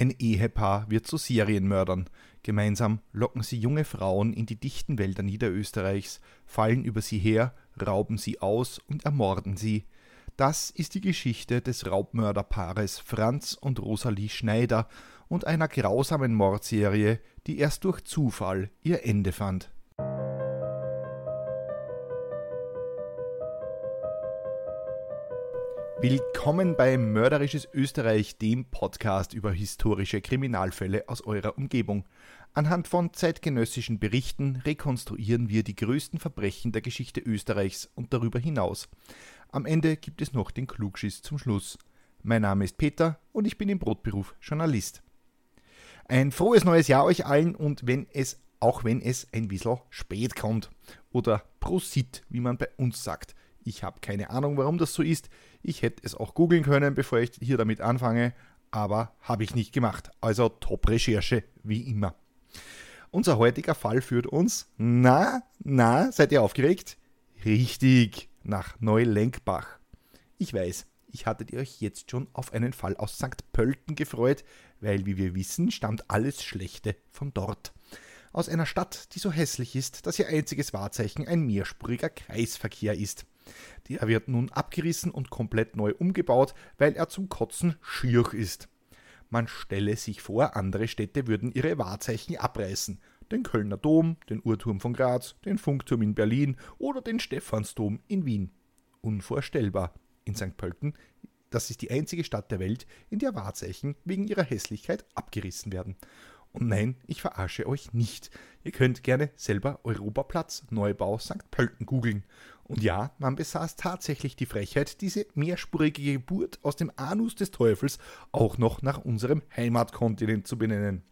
Ein Ehepaar wird zu Serienmördern. Gemeinsam locken sie junge Frauen in die dichten Wälder Niederösterreichs, fallen über sie her, rauben sie aus und ermorden sie. Das ist die Geschichte des Raubmörderpaares Franz und Rosalie Schneider und einer grausamen Mordserie, die erst durch Zufall ihr Ende fand. Willkommen bei Mörderisches Österreich, dem Podcast über historische Kriminalfälle aus eurer Umgebung. Anhand von zeitgenössischen Berichten rekonstruieren wir die größten Verbrechen der Geschichte Österreichs und darüber hinaus. Am Ende gibt es noch den Klugschiss zum Schluss. Mein Name ist Peter und ich bin im Brotberuf Journalist. Ein frohes neues Jahr euch allen und wenn es, auch wenn es ein bisschen spät kommt. Oder Prosit, wie man bei uns sagt. Ich habe keine Ahnung, warum das so ist. Ich hätte es auch googeln können, bevor ich hier damit anfange, aber habe ich nicht gemacht. Also Top-Recherche, wie immer. Unser heutiger Fall führt uns, na, na, seid ihr aufgeregt? Richtig, nach Neulenkbach. Ich weiß, ich hattet ihr euch jetzt schon auf einen Fall aus St. Pölten gefreut, weil, wie wir wissen, stammt alles Schlechte von dort. Aus einer Stadt, die so hässlich ist, dass ihr einziges Wahrzeichen ein mehrspuriger Kreisverkehr ist. Der wird nun abgerissen und komplett neu umgebaut, weil er zum Kotzen schier ist. Man stelle sich vor, andere Städte würden ihre Wahrzeichen abreißen. Den Kölner Dom, den Uhrturm von Graz, den Funkturm in Berlin oder den Stephansdom in Wien. Unvorstellbar. In St. Pölten, das ist die einzige Stadt der Welt, in der Wahrzeichen wegen ihrer Hässlichkeit abgerissen werden. Und nein, ich verarsche euch nicht. Ihr könnt gerne selber Europaplatz Neubau St. Pölten googeln. Und ja, man besaß tatsächlich die Frechheit, diese mehrspurige Geburt aus dem Anus des Teufels auch noch nach unserem Heimatkontinent zu benennen.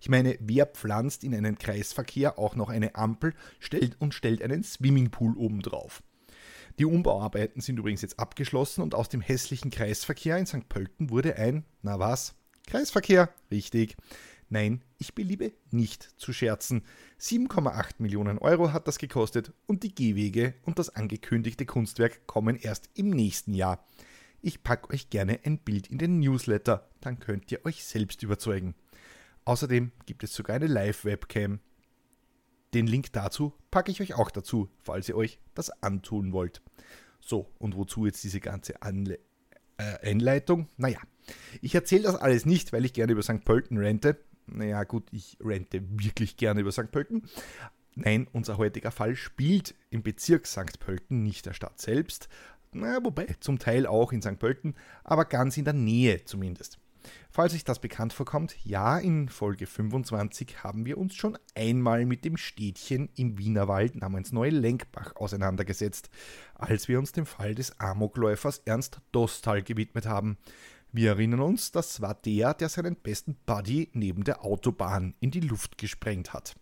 Ich meine, wer pflanzt in einen Kreisverkehr auch noch eine Ampel stellt und stellt einen Swimmingpool obendrauf? Die Umbauarbeiten sind übrigens jetzt abgeschlossen und aus dem hässlichen Kreisverkehr in St. Pölten wurde ein, na was, Kreisverkehr, richtig. Nein, ich beliebe nicht zu scherzen. 7,8 Millionen Euro hat das gekostet und die Gehwege und das angekündigte Kunstwerk kommen erst im nächsten Jahr. Ich packe euch gerne ein Bild in den Newsletter, dann könnt ihr euch selbst überzeugen. Außerdem gibt es sogar eine Live-Webcam. Den Link dazu packe ich euch auch dazu, falls ihr euch das antun wollt. So, und wozu jetzt diese ganze Anle äh, Einleitung? Naja, ich erzähle das alles nicht, weil ich gerne über St. Pölten rente, naja, gut, ich rente wirklich gerne über St. Pölten. Nein, unser heutiger Fall spielt im Bezirk St. Pölten, nicht der Stadt selbst. Na, wobei, zum Teil auch in St. Pölten, aber ganz in der Nähe zumindest. Falls euch das bekannt vorkommt, ja, in Folge 25 haben wir uns schon einmal mit dem Städtchen im Wienerwald namens Neulenkbach auseinandergesetzt, als wir uns dem Fall des Amokläufers Ernst Dostal gewidmet haben. Wir erinnern uns, das war der, der seinen besten Buddy neben der Autobahn in die Luft gesprengt hat.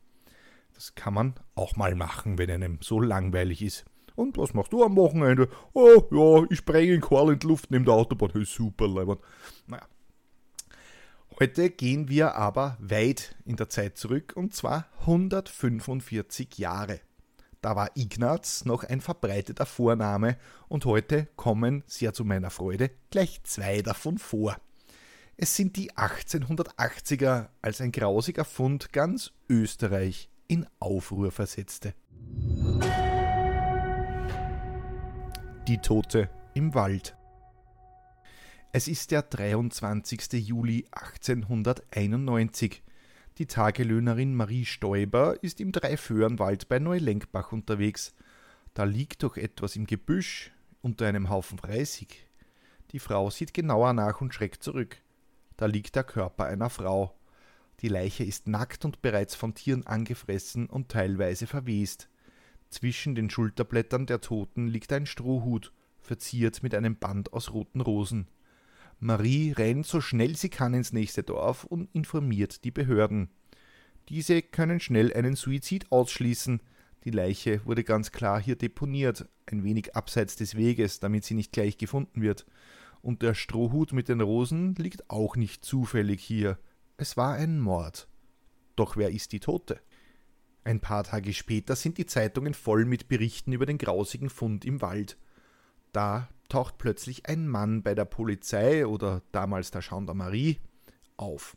Das kann man auch mal machen, wenn einem so langweilig ist. Und was machst du am Wochenende? Oh, ja, ich sprenge in Karl in die Luft neben der Autobahn. Hey, super, Leiband. Naja. Heute gehen wir aber weit in der Zeit zurück und zwar 145 Jahre. Da war Ignaz noch ein verbreiteter Vorname und heute kommen, sehr zu meiner Freude, gleich zwei davon vor. Es sind die 1880er, als ein grausiger Fund ganz Österreich in Aufruhr versetzte. Die Tote im Wald. Es ist der 23. Juli 1891. Die Tagelöhnerin Marie Stoiber ist im Dreiföhrenwald bei Neulenkbach unterwegs. Da liegt doch etwas im Gebüsch unter einem Haufen Reisig. Die Frau sieht genauer nach und schreckt zurück. Da liegt der Körper einer Frau. Die Leiche ist nackt und bereits von Tieren angefressen und teilweise verwest. Zwischen den Schulterblättern der Toten liegt ein Strohhut, verziert mit einem Band aus roten Rosen. Marie rennt so schnell sie kann ins nächste Dorf und informiert die Behörden. Diese können schnell einen Suizid ausschließen. Die Leiche wurde ganz klar hier deponiert, ein wenig abseits des Weges, damit sie nicht gleich gefunden wird. Und der Strohhut mit den Rosen liegt auch nicht zufällig hier. Es war ein Mord. Doch wer ist die Tote? Ein paar Tage später sind die Zeitungen voll mit Berichten über den grausigen Fund im Wald. Da taucht plötzlich ein Mann bei der Polizei oder damals der Gendarmerie auf.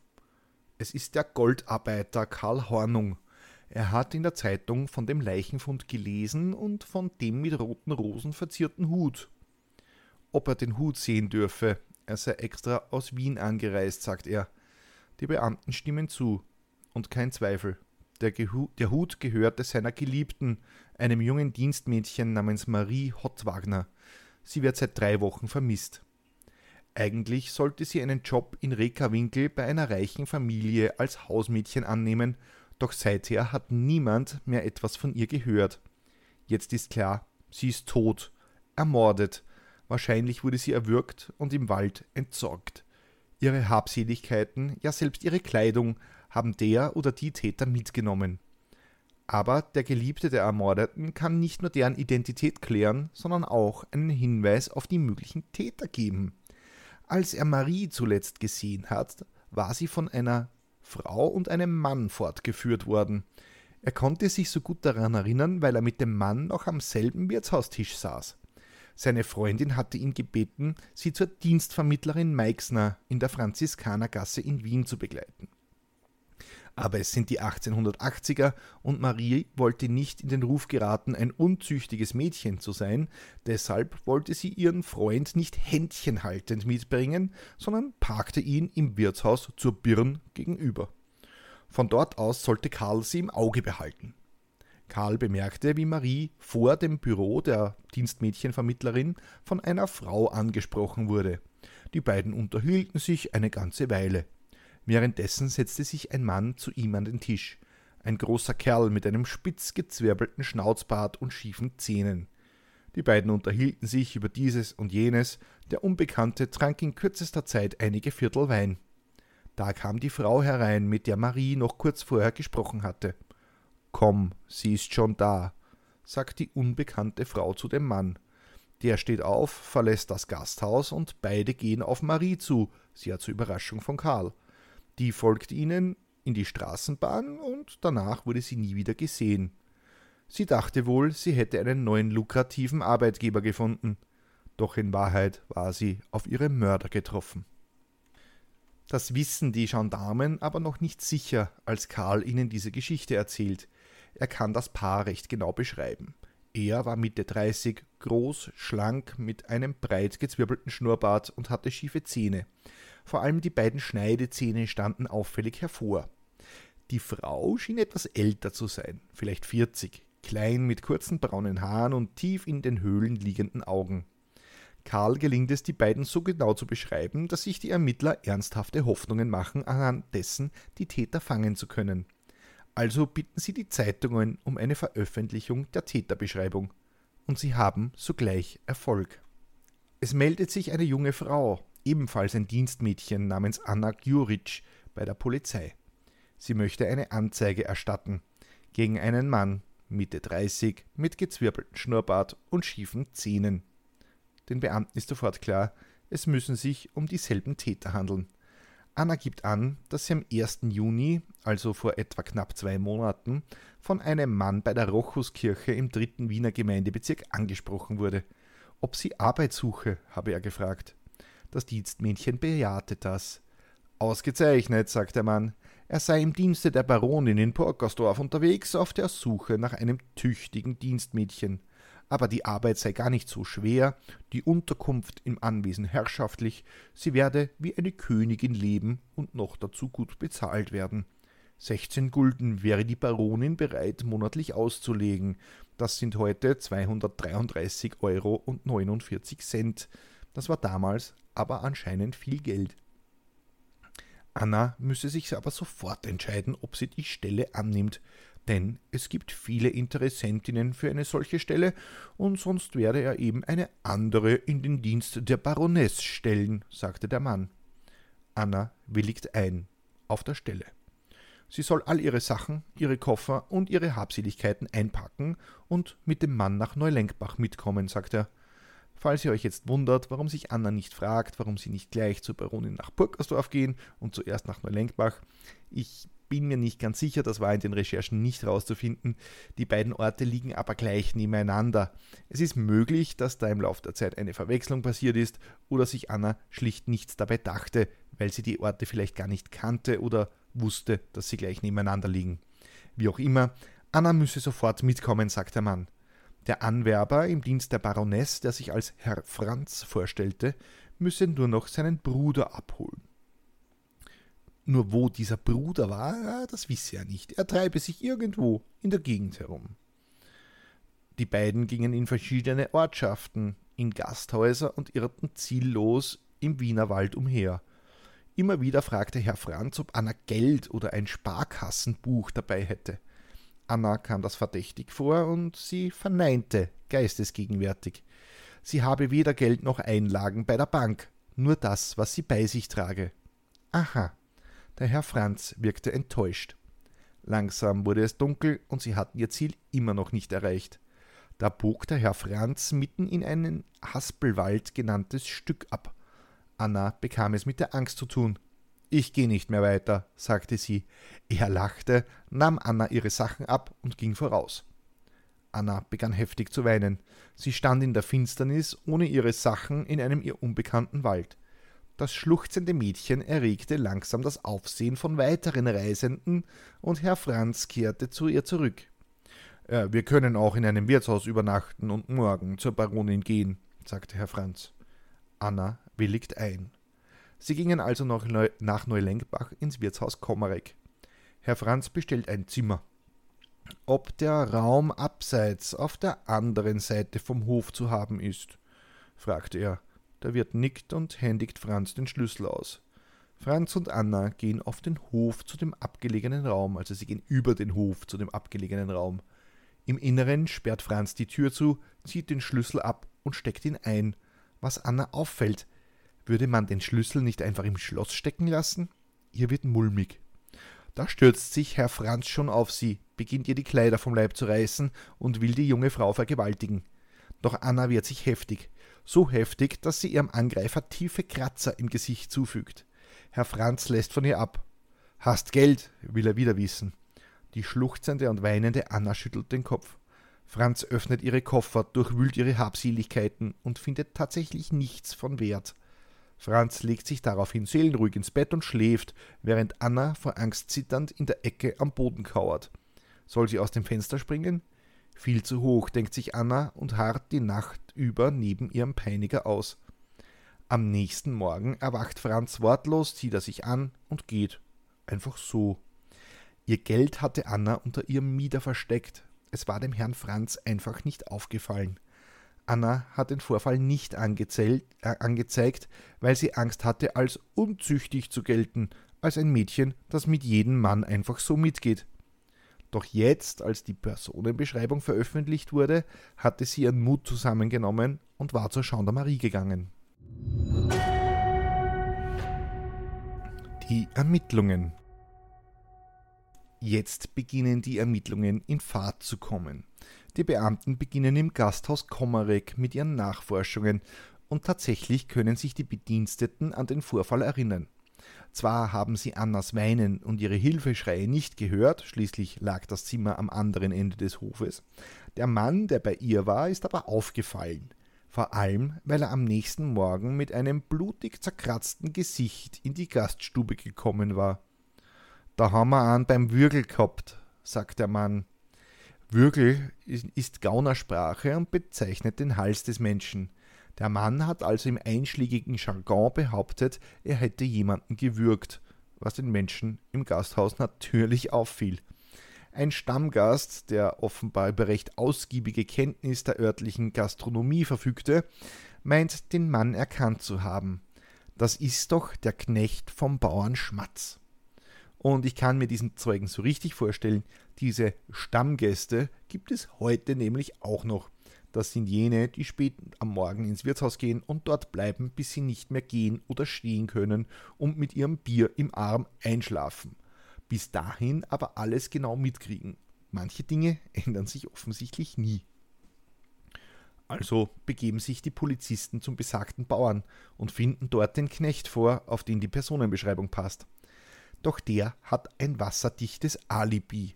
Es ist der Goldarbeiter Karl Hornung. Er hat in der Zeitung von dem Leichenfund gelesen und von dem mit roten Rosen verzierten Hut. Ob er den Hut sehen dürfe, er sei extra aus Wien angereist, sagt er. Die Beamten stimmen zu. Und kein Zweifel. Der, der Hut gehörte seiner Geliebten, einem jungen Dienstmädchen namens Marie Hottwagner. Sie wird seit drei Wochen vermisst. Eigentlich sollte sie einen Job in Rekawinkel bei einer reichen Familie als Hausmädchen annehmen, doch seither hat niemand mehr etwas von ihr gehört. Jetzt ist klar, sie ist tot, ermordet. Wahrscheinlich wurde sie erwürgt und im Wald entsorgt. Ihre Habseligkeiten, ja selbst ihre Kleidung haben der oder die Täter mitgenommen. Aber der Geliebte der Ermordeten kann nicht nur deren Identität klären, sondern auch einen Hinweis auf die möglichen Täter geben. Als er Marie zuletzt gesehen hat, war sie von einer Frau und einem Mann fortgeführt worden. Er konnte sich so gut daran erinnern, weil er mit dem Mann noch am selben Wirtshaustisch saß. Seine Freundin hatte ihn gebeten, sie zur Dienstvermittlerin Meixner in der Franziskanergasse in Wien zu begleiten. Aber es sind die 1880er und Marie wollte nicht in den Ruf geraten, ein unzüchtiges Mädchen zu sein, deshalb wollte sie ihren Freund nicht händchenhaltend mitbringen, sondern parkte ihn im Wirtshaus zur Birn gegenüber. Von dort aus sollte Karl sie im Auge behalten. Karl bemerkte, wie Marie vor dem Büro der Dienstmädchenvermittlerin von einer Frau angesprochen wurde. Die beiden unterhielten sich eine ganze Weile. Währenddessen setzte sich ein Mann zu ihm an den Tisch, ein großer Kerl mit einem spitz gezwirbelten Schnauzbart und schiefen Zähnen. Die beiden unterhielten sich über dieses und jenes, der Unbekannte trank in kürzester Zeit einige Viertel Wein. Da kam die Frau herein, mit der Marie noch kurz vorher gesprochen hatte. Komm, sie ist schon da, sagt die unbekannte Frau zu dem Mann. Der steht auf, verlässt das Gasthaus und beide gehen auf Marie zu, sehr zur Überraschung von Karl. Die folgt ihnen in die Straßenbahn und danach wurde sie nie wieder gesehen. Sie dachte wohl, sie hätte einen neuen lukrativen Arbeitgeber gefunden, doch in Wahrheit war sie auf ihre Mörder getroffen. Das wissen die Gendarmen aber noch nicht sicher, als Karl ihnen diese Geschichte erzählt. Er kann das Paar recht genau beschreiben. Er war Mitte 30, groß, schlank, mit einem breit gezwirbelten Schnurrbart und hatte schiefe Zähne. Vor allem die beiden Schneidezähne standen auffällig hervor. Die Frau schien etwas älter zu sein, vielleicht 40, klein mit kurzen braunen Haaren und tief in den Höhlen liegenden Augen. Karl gelingt es, die beiden so genau zu beschreiben, dass sich die Ermittler ernsthafte Hoffnungen machen, anhand dessen die Täter fangen zu können. Also bitten sie die Zeitungen um eine Veröffentlichung der Täterbeschreibung. Und sie haben sogleich Erfolg. Es meldet sich eine junge Frau, ebenfalls ein Dienstmädchen namens Anna Gjuric bei der Polizei. Sie möchte eine Anzeige erstatten gegen einen Mann, Mitte 30, mit gezwirbeltem Schnurrbart und schiefen Zähnen. Den Beamten ist sofort klar, es müssen sich um dieselben Täter handeln. Anna gibt an, dass sie am 1. Juni, also vor etwa knapp zwei Monaten, von einem Mann bei der Rochuskirche im dritten Wiener Gemeindebezirk angesprochen wurde. Ob sie Arbeit suche, habe er gefragt. Das Dienstmädchen bejahte das. Ausgezeichnet, sagt der Mann. Er sei im Dienste der Baronin in Porkersdorf unterwegs auf der Suche nach einem tüchtigen Dienstmädchen. Aber die Arbeit sei gar nicht so schwer, die Unterkunft im Anwesen herrschaftlich, sie werde wie eine Königin leben und noch dazu gut bezahlt werden. 16 Gulden wäre die Baronin bereit, monatlich auszulegen. Das sind heute 233 Euro und 49 Cent. Das war damals aber anscheinend viel Geld. Anna müsse sich aber sofort entscheiden, ob sie die Stelle annimmt, denn es gibt viele Interessentinnen für eine solche Stelle, und sonst werde er eben eine andere in den Dienst der Baroness stellen, sagte der Mann. Anna willigt ein, auf der Stelle. Sie soll all ihre Sachen, ihre Koffer und ihre Habseligkeiten einpacken und mit dem Mann nach Neulenkbach mitkommen, sagt er. Falls ihr euch jetzt wundert, warum sich Anna nicht fragt, warum sie nicht gleich zur Baronin nach Burgersdorf gehen und zuerst nach Neulenkbach, ich bin mir nicht ganz sicher, das war in den Recherchen nicht herauszufinden. Die beiden Orte liegen aber gleich nebeneinander. Es ist möglich, dass da im Laufe der Zeit eine Verwechslung passiert ist oder sich Anna schlicht nichts dabei dachte, weil sie die Orte vielleicht gar nicht kannte oder wusste, dass sie gleich nebeneinander liegen. Wie auch immer, Anna müsse sofort mitkommen, sagt der Mann. Der Anwerber im Dienst der Baroness, der sich als Herr Franz vorstellte, müsse nur noch seinen Bruder abholen. Nur wo dieser Bruder war, das wisse er nicht. Er treibe sich irgendwo in der Gegend herum. Die beiden gingen in verschiedene Ortschaften, in Gasthäuser und irrten ziellos im Wiener Wald umher. Immer wieder fragte Herr Franz, ob Anna Geld oder ein Sparkassenbuch dabei hätte. Anna kam das verdächtig vor und sie verneinte, geistesgegenwärtig. Sie habe weder Geld noch Einlagen bei der Bank, nur das, was sie bei sich trage. Aha. Der Herr Franz wirkte enttäuscht. Langsam wurde es dunkel und sie hatten ihr Ziel immer noch nicht erreicht. Da bog der Herr Franz mitten in einen Haspelwald genanntes Stück ab. Anna bekam es mit der Angst zu tun. Ich gehe nicht mehr weiter, sagte sie. Er lachte, nahm Anna ihre Sachen ab und ging voraus. Anna begann heftig zu weinen. Sie stand in der Finsternis ohne ihre Sachen in einem ihr unbekannten Wald. Das schluchzende Mädchen erregte langsam das Aufsehen von weiteren Reisenden, und Herr Franz kehrte zu ihr zurück. Ja, wir können auch in einem Wirtshaus übernachten und morgen zur Baronin gehen, sagte Herr Franz. Anna willigt ein. Sie gingen also nach, Neu nach Neulenkbach ins Wirtshaus Kommarek. Herr Franz bestellt ein Zimmer. Ob der Raum abseits auf der anderen Seite vom Hof zu haben ist? fragte er. Der Wirt nickt und händigt Franz den Schlüssel aus. Franz und Anna gehen auf den Hof zu dem abgelegenen Raum, also sie gehen über den Hof zu dem abgelegenen Raum. Im Inneren sperrt Franz die Tür zu, zieht den Schlüssel ab und steckt ihn ein. Was Anna auffällt, würde man den Schlüssel nicht einfach im Schloss stecken lassen? Ihr wird mulmig. Da stürzt sich Herr Franz schon auf sie, beginnt ihr die Kleider vom Leib zu reißen und will die junge Frau vergewaltigen. Doch Anna wehrt sich heftig, so heftig, dass sie ihrem Angreifer tiefe Kratzer im Gesicht zufügt. Herr Franz lässt von ihr ab. Hast Geld, will er wieder wissen. Die schluchzende und weinende Anna schüttelt den Kopf. Franz öffnet ihre Koffer, durchwühlt ihre Habseligkeiten und findet tatsächlich nichts von Wert. Franz legt sich daraufhin seelenruhig ins Bett und schläft, während Anna vor Angst zitternd in der Ecke am Boden kauert. Soll sie aus dem Fenster springen? Viel zu hoch, denkt sich Anna und harrt die Nacht über neben ihrem Peiniger aus. Am nächsten Morgen erwacht Franz wortlos, zieht er sich an und geht. Einfach so. Ihr Geld hatte Anna unter ihrem Mieder versteckt. Es war dem Herrn Franz einfach nicht aufgefallen. Anna hat den Vorfall nicht äh, angezeigt, weil sie Angst hatte, als unzüchtig zu gelten, als ein Mädchen, das mit jedem Mann einfach so mitgeht. Doch jetzt, als die Personenbeschreibung veröffentlicht wurde, hatte sie ihren Mut zusammengenommen und war zur Gendarmerie gegangen. Die Ermittlungen. Jetzt beginnen die Ermittlungen in Fahrt zu kommen. Die Beamten beginnen im Gasthaus Kommarek mit ihren Nachforschungen und tatsächlich können sich die Bediensteten an den Vorfall erinnern. Zwar haben sie Annas Weinen und ihre Hilfeschreie nicht gehört, schließlich lag das Zimmer am anderen Ende des Hofes. Der Mann, der bei ihr war, ist aber aufgefallen. Vor allem, weil er am nächsten Morgen mit einem blutig zerkratzten Gesicht in die Gaststube gekommen war. Da haben wir einen beim Würgel gehabt, sagt der Mann. Würgel ist Gaunersprache und bezeichnet den Hals des Menschen. Der Mann hat also im einschlägigen Jargon behauptet, er hätte jemanden gewürgt. was den Menschen im Gasthaus natürlich auffiel. Ein Stammgast, der offenbar über recht ausgiebige Kenntnis der örtlichen Gastronomie verfügte, meint den Mann erkannt zu haben. Das ist doch der Knecht vom Bauern Schmatz. Und ich kann mir diesen Zeugen so richtig vorstellen, diese Stammgäste gibt es heute nämlich auch noch. Das sind jene, die spät am Morgen ins Wirtshaus gehen und dort bleiben, bis sie nicht mehr gehen oder stehen können und mit ihrem Bier im Arm einschlafen. Bis dahin aber alles genau mitkriegen. Manche Dinge ändern sich offensichtlich nie. Also begeben sich die Polizisten zum besagten Bauern und finden dort den Knecht vor, auf den die Personenbeschreibung passt. Doch der hat ein wasserdichtes Alibi.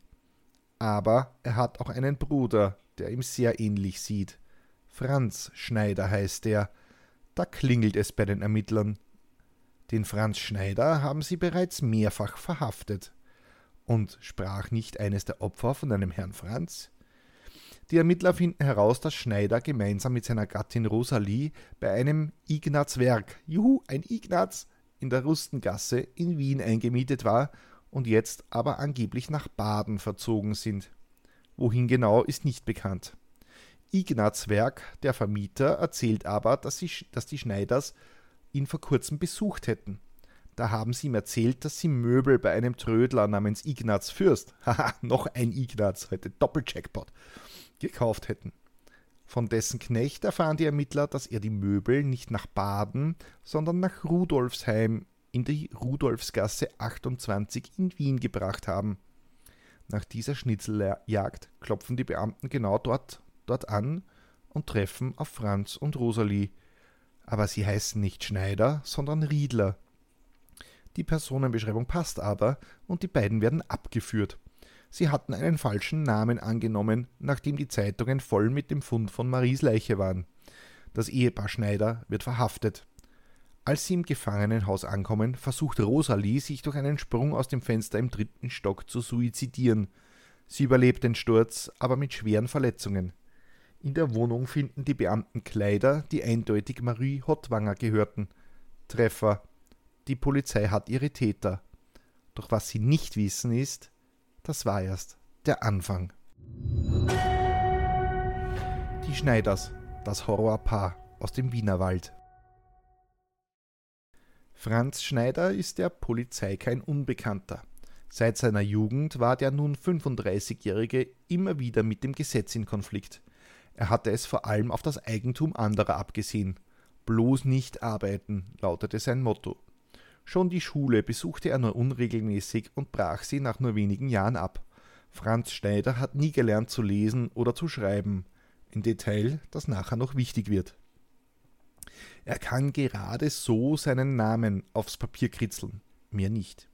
Aber er hat auch einen Bruder, der ihm sehr ähnlich sieht. Franz Schneider heißt er. Da klingelt es bei den Ermittlern. Den Franz Schneider haben sie bereits mehrfach verhaftet. Und sprach nicht eines der Opfer von einem Herrn Franz? Die Ermittler finden heraus, dass Schneider gemeinsam mit seiner Gattin Rosalie bei einem Ignaz Werk, juhu, ein Ignaz, in der Rustengasse in Wien eingemietet war und jetzt aber angeblich nach Baden verzogen sind. Wohin genau ist nicht bekannt. Ignaz Werk, der Vermieter, erzählt aber, dass, sie, dass die Schneiders ihn vor kurzem besucht hätten. Da haben sie ihm erzählt, dass sie Möbel bei einem Trödler namens Ignaz Fürst, haha, noch ein Ignaz, heute Doppeljackpot, gekauft hätten. Von dessen Knecht erfahren die Ermittler, dass er die Möbel nicht nach Baden, sondern nach Rudolfsheim in die Rudolfsgasse 28 in Wien gebracht haben. Nach dieser Schnitzeljagd klopfen die Beamten genau dort, dort an und treffen auf Franz und Rosalie. Aber sie heißen nicht Schneider, sondern Riedler. Die Personenbeschreibung passt aber und die beiden werden abgeführt. Sie hatten einen falschen Namen angenommen, nachdem die Zeitungen voll mit dem Fund von Maries Leiche waren. Das Ehepaar Schneider wird verhaftet. Als sie im Gefangenenhaus ankommen, versucht Rosalie, sich durch einen Sprung aus dem Fenster im dritten Stock zu suizidieren. Sie überlebt den Sturz, aber mit schweren Verletzungen. In der Wohnung finden die Beamten Kleider, die eindeutig Marie Hottwanger gehörten. Treffer. Die Polizei hat ihre Täter. Doch was sie nicht wissen ist, das war erst der Anfang. Die Schneiders, das Horrorpaar aus dem Wienerwald. Franz Schneider ist der Polizei kein Unbekannter. Seit seiner Jugend war der nun 35-Jährige immer wieder mit dem Gesetz in Konflikt. Er hatte es vor allem auf das Eigentum anderer abgesehen. Bloß nicht arbeiten, lautete sein Motto. Schon die Schule besuchte er nur unregelmäßig und brach sie nach nur wenigen Jahren ab. Franz Schneider hat nie gelernt zu lesen oder zu schreiben. Ein Detail, das nachher noch wichtig wird. Er kann gerade so seinen Namen aufs Papier kritzeln, mehr nicht.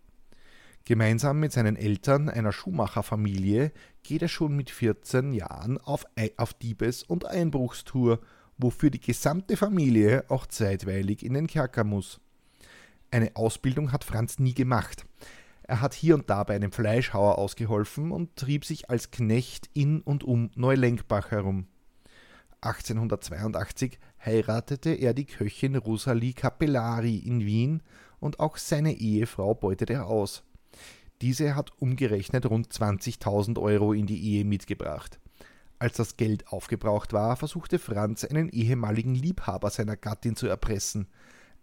Gemeinsam mit seinen Eltern, einer Schuhmacherfamilie, geht er schon mit 14 Jahren auf, auf Diebes- und Einbruchstour, wofür die gesamte Familie auch zeitweilig in den Kerker muss. Eine Ausbildung hat Franz nie gemacht. Er hat hier und da bei einem Fleischhauer ausgeholfen und trieb sich als Knecht in und um Neulenkbach herum. 1882 heiratete er die Köchin Rosalie Capellari in Wien und auch seine Ehefrau beutet er aus. Diese hat umgerechnet rund 20.000 Euro in die Ehe mitgebracht. Als das Geld aufgebraucht war, versuchte Franz einen ehemaligen Liebhaber seiner Gattin zu erpressen.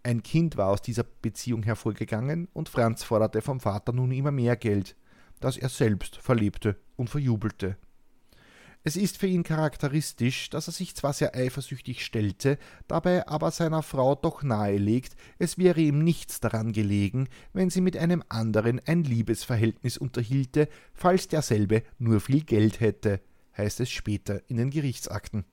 Ein Kind war aus dieser Beziehung hervorgegangen und Franz forderte vom Vater nun immer mehr Geld, das er selbst verlebte und verjubelte. Es ist für ihn charakteristisch, dass er sich zwar sehr eifersüchtig stellte, dabei aber seiner Frau doch nahelegt, es wäre ihm nichts daran gelegen, wenn sie mit einem anderen ein Liebesverhältnis unterhielte, falls derselbe nur viel Geld hätte, heißt es später in den Gerichtsakten.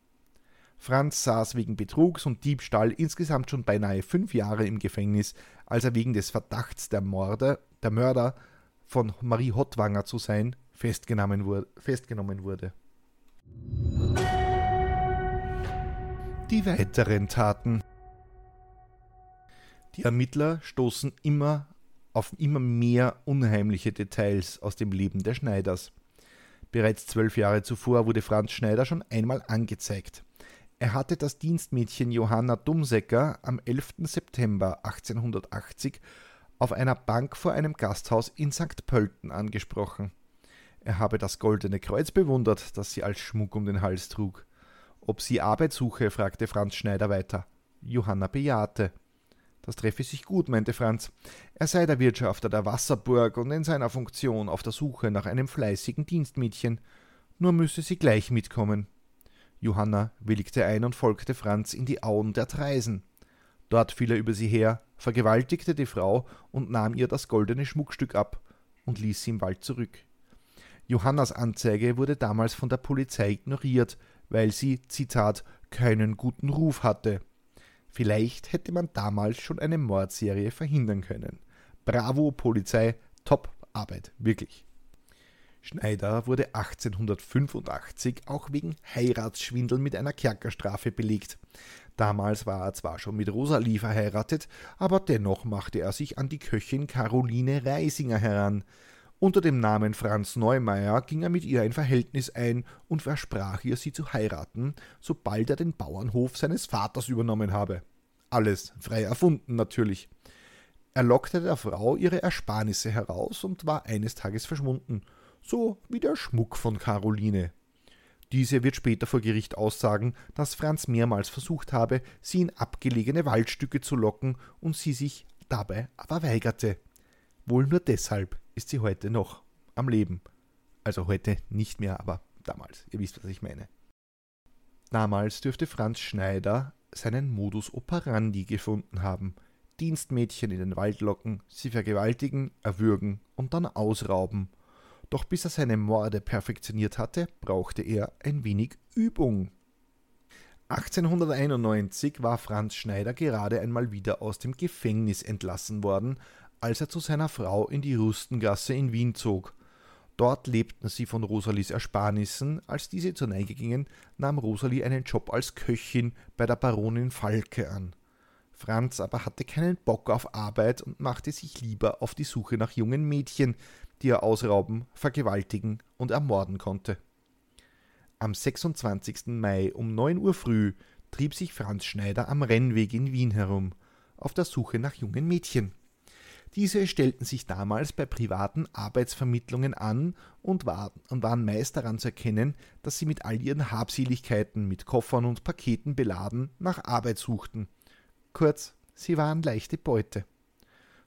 Franz saß wegen Betrugs und Diebstahl insgesamt schon beinahe fünf Jahre im Gefängnis, als er wegen des Verdachts der Morde, der Mörder von Marie Hottwanger zu sein, festgenommen wurde. Die weiteren Taten. Die Ermittler stoßen immer auf immer mehr unheimliche Details aus dem Leben der Schneiders. Bereits zwölf Jahre zuvor wurde Franz Schneider schon einmal angezeigt. Er hatte das Dienstmädchen Johanna Dumsecker am 11. September 1880 auf einer Bank vor einem Gasthaus in St. Pölten angesprochen. Er habe das goldene Kreuz bewundert, das sie als Schmuck um den Hals trug. Ob sie Arbeit suche, fragte Franz Schneider weiter. Johanna bejahte. Das treffe sich gut, meinte Franz. Er sei der Wirtschafter der Wasserburg und in seiner Funktion auf der Suche nach einem fleißigen Dienstmädchen. Nur müsse sie gleich mitkommen. Johanna willigte ein und folgte Franz in die Auen der Treisen. Dort fiel er über sie her, vergewaltigte die Frau und nahm ihr das goldene Schmuckstück ab und ließ sie im Wald zurück. Johannas Anzeige wurde damals von der Polizei ignoriert, weil sie, Zitat, keinen guten Ruf hatte. Vielleicht hätte man damals schon eine Mordserie verhindern können. Bravo, Polizei, top Arbeit, wirklich. Schneider wurde 1885 auch wegen Heiratsschwindel mit einer Kerkerstrafe belegt. Damals war er zwar schon mit Rosalie verheiratet, aber dennoch machte er sich an die Köchin Caroline Reisinger heran. Unter dem Namen Franz Neumeier ging er mit ihr ein Verhältnis ein und versprach ihr, sie zu heiraten, sobald er den Bauernhof seines Vaters übernommen habe. Alles frei erfunden natürlich. Er lockte der Frau ihre Ersparnisse heraus und war eines Tages verschwunden, so wie der Schmuck von Caroline. Diese wird später vor Gericht aussagen, dass Franz mehrmals versucht habe, sie in abgelegene Waldstücke zu locken und sie sich dabei aber weigerte. Wohl nur deshalb ist sie heute noch am Leben. Also heute nicht mehr, aber damals. Ihr wisst, was ich meine. Damals dürfte Franz Schneider seinen Modus operandi gefunden haben. Dienstmädchen in den Wald locken, sie vergewaltigen, erwürgen und dann ausrauben. Doch bis er seine Morde perfektioniert hatte, brauchte er ein wenig Übung. 1891 war Franz Schneider gerade einmal wieder aus dem Gefängnis entlassen worden, als er zu seiner Frau in die Rustengasse in Wien zog. Dort lebten sie von Rosalies Ersparnissen. Als diese zur Neige gingen, nahm Rosalie einen Job als Köchin bei der Baronin Falke an. Franz aber hatte keinen Bock auf Arbeit und machte sich lieber auf die Suche nach jungen Mädchen, die er ausrauben, vergewaltigen und ermorden konnte. Am 26. Mai um 9 Uhr früh trieb sich Franz Schneider am Rennweg in Wien herum, auf der Suche nach jungen Mädchen. Diese stellten sich damals bei privaten Arbeitsvermittlungen an und, war, und waren meist daran zu erkennen, dass sie mit all ihren Habseligkeiten, mit Koffern und Paketen beladen, nach Arbeit suchten. Kurz, sie waren leichte Beute.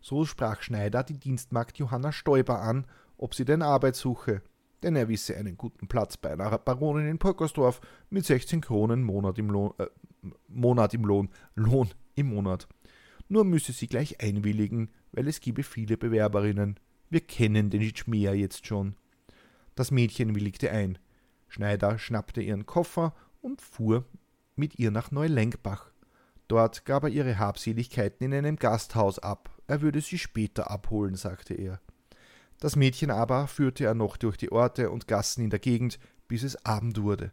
So sprach Schneider die Dienstmagd Johanna Stoiber an, ob sie denn Arbeit suche, denn er wisse einen guten Platz bei einer Baronin in Pockersdorf mit 16 Kronen Monat im Lohn, äh, Monat im Lohn, Lohn im Monat. Nur müsse sie gleich einwilligen, weil es gebe viele Bewerberinnen. Wir kennen den Schmäher jetzt schon. Das Mädchen willigte ein. Schneider schnappte ihren Koffer und fuhr mit ihr nach Neulenkbach. Dort gab er ihre Habseligkeiten in einem Gasthaus ab. Er würde sie später abholen, sagte er. Das Mädchen aber führte er noch durch die Orte und Gassen in der Gegend, bis es Abend wurde.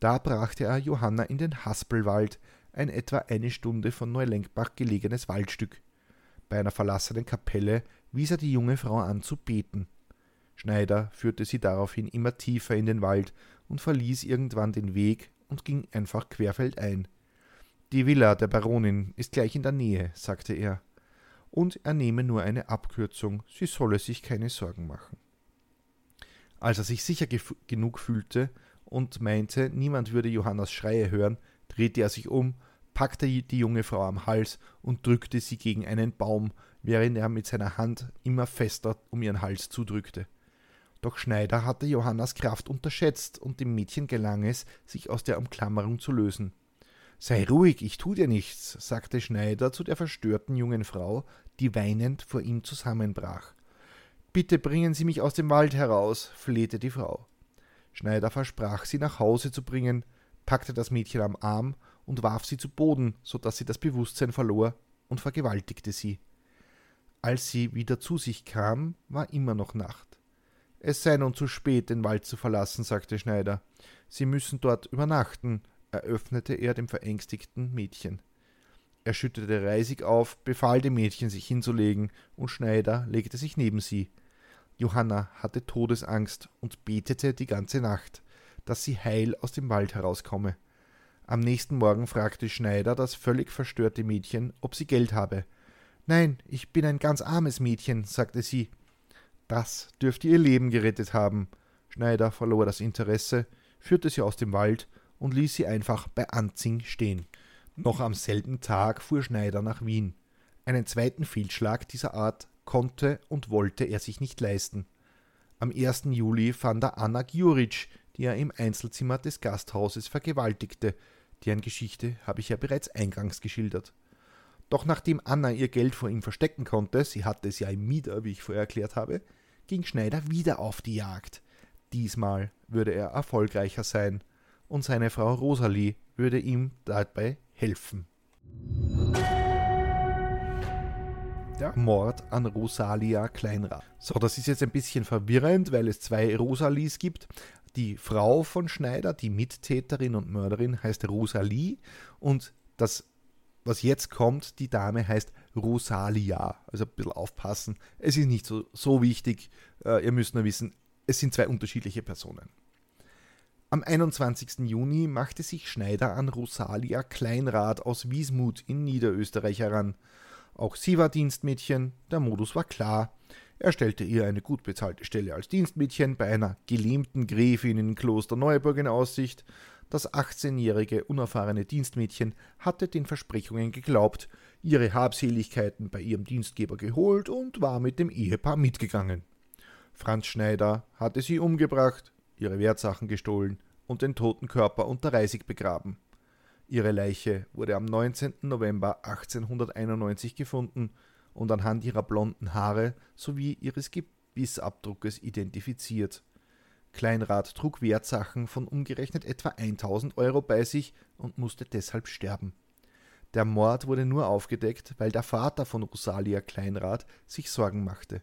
Da brachte er Johanna in den Haspelwald, ein etwa eine Stunde von Neulenkbach gelegenes Waldstück. Bei einer verlassenen Kapelle wies er die junge Frau an zu beten. Schneider führte sie daraufhin immer tiefer in den Wald und verließ irgendwann den Weg und ging einfach querfeldein. Die Villa der Baronin ist gleich in der Nähe, sagte er, und er nehme nur eine Abkürzung, sie solle sich keine Sorgen machen. Als er sich sicher genug fühlte und meinte, niemand würde Johannas Schreie hören, drehte er sich um packte die junge Frau am Hals und drückte sie gegen einen Baum, während er mit seiner Hand immer fester um ihren Hals zudrückte. Doch Schneider hatte Johannas Kraft unterschätzt, und dem Mädchen gelang es, sich aus der Umklammerung zu lösen. Sei ruhig, ich tu dir nichts, sagte Schneider zu der verstörten jungen Frau, die weinend vor ihm zusammenbrach. Bitte bringen Sie mich aus dem Wald heraus, flehte die Frau. Schneider versprach, sie nach Hause zu bringen, packte das Mädchen am Arm und warf sie zu Boden, so dass sie das Bewusstsein verlor und vergewaltigte sie. Als sie wieder zu sich kam, war immer noch Nacht. Es sei nun zu spät, den Wald zu verlassen, sagte Schneider. Sie müssen dort übernachten, eröffnete er dem verängstigten Mädchen. Er schüttete Reisig auf, befahl dem Mädchen, sich hinzulegen, und Schneider legte sich neben sie. Johanna hatte Todesangst und betete die ganze Nacht, dass sie heil aus dem Wald herauskomme. Am nächsten Morgen fragte Schneider das völlig verstörte Mädchen, ob sie Geld habe. Nein, ich bin ein ganz armes Mädchen, sagte sie. Das dürfte ihr Leben gerettet haben. Schneider verlor das Interesse, führte sie aus dem Wald und ließ sie einfach bei Anzing stehen. Noch am selben Tag fuhr Schneider nach Wien. Einen zweiten Fehlschlag dieser Art konnte und wollte er sich nicht leisten. Am 1. Juli fand er Anna Gjuric, die er im Einzelzimmer des Gasthauses vergewaltigte. Deren Geschichte habe ich ja bereits eingangs geschildert. Doch nachdem Anna ihr Geld vor ihm verstecken konnte, sie hatte es ja im Mieter, wie ich vorher erklärt habe, ging Schneider wieder auf die Jagd. Diesmal würde er erfolgreicher sein und seine Frau Rosalie würde ihm dabei helfen. Der Mord an Rosalia Kleinrath. So, das ist jetzt ein bisschen verwirrend, weil es zwei Rosalies gibt. Die Frau von Schneider, die Mittäterin und Mörderin, heißt Rosalie und das, was jetzt kommt, die Dame heißt Rosalia. Also ein bisschen aufpassen. Es ist nicht so, so wichtig. Äh, ihr müsst nur wissen, es sind zwei unterschiedliche Personen. Am 21. Juni machte sich Schneider an Rosalia Kleinrath aus Wiesmuth in Niederösterreich heran. Auch sie war Dienstmädchen, der Modus war klar. Er stellte ihr eine gut bezahlte Stelle als Dienstmädchen bei einer gelähmten Gräfin in Kloster Neuburg in Aussicht. Das 18-jährige unerfahrene Dienstmädchen hatte den Versprechungen geglaubt, ihre Habseligkeiten bei ihrem Dienstgeber geholt und war mit dem Ehepaar mitgegangen. Franz Schneider hatte sie umgebracht, ihre Wertsachen gestohlen und den toten Körper unter Reisig begraben. Ihre Leiche wurde am 19. November 1891 gefunden und anhand ihrer blonden Haare sowie ihres Gebissabdruckes identifiziert. Kleinrath trug Wertsachen von umgerechnet etwa 1000 Euro bei sich und musste deshalb sterben. Der Mord wurde nur aufgedeckt, weil der Vater von Rosalia Kleinrath sich Sorgen machte.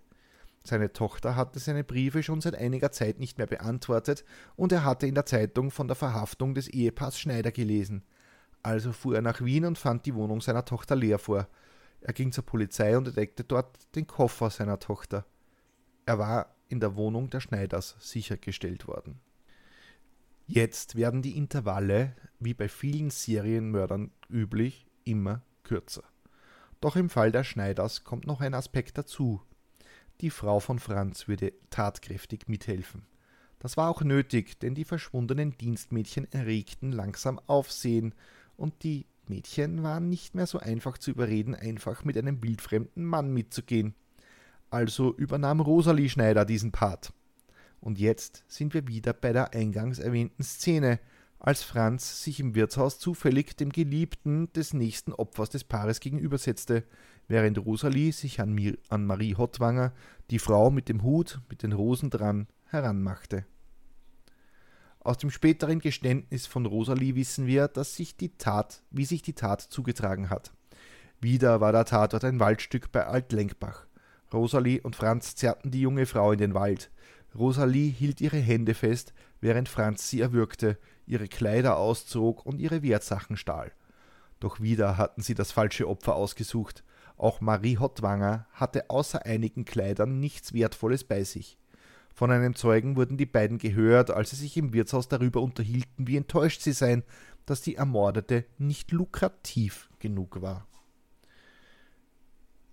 Seine Tochter hatte seine Briefe schon seit einiger Zeit nicht mehr beantwortet und er hatte in der Zeitung von der Verhaftung des Ehepaars Schneider gelesen. Also fuhr er nach Wien und fand die Wohnung seiner Tochter leer vor. Er ging zur Polizei und entdeckte dort den Koffer seiner Tochter. Er war in der Wohnung der Schneiders sichergestellt worden. Jetzt werden die Intervalle, wie bei vielen Serienmördern üblich, immer kürzer. Doch im Fall der Schneiders kommt noch ein Aspekt dazu. Die Frau von Franz würde tatkräftig mithelfen. Das war auch nötig, denn die verschwundenen Dienstmädchen erregten langsam Aufsehen, und die Mädchen waren nicht mehr so einfach zu überreden, einfach mit einem wildfremden Mann mitzugehen. Also übernahm Rosalie Schneider diesen Part. Und jetzt sind wir wieder bei der eingangs erwähnten Szene, als Franz sich im Wirtshaus zufällig dem Geliebten des nächsten Opfers des Paares gegenübersetzte, während Rosalie sich an, Marie Hottwanger, die Frau mit dem Hut mit den Rosen dran, heranmachte. Aus dem späteren Geständnis von Rosalie wissen wir, dass sich die Tat, wie sich die Tat zugetragen hat. Wieder war der Tatort ein Waldstück bei Altlenkbach. Rosalie und Franz zerrten die junge Frau in den Wald. Rosalie hielt ihre Hände fest, während Franz sie erwürgte, ihre Kleider auszog und ihre Wertsachen stahl. Doch wieder hatten sie das falsche Opfer ausgesucht. Auch Marie Hottwanger hatte außer einigen Kleidern nichts Wertvolles bei sich. Von einem Zeugen wurden die beiden gehört, als sie sich im Wirtshaus darüber unterhielten, wie enttäuscht sie seien, dass die Ermordete nicht lukrativ genug war.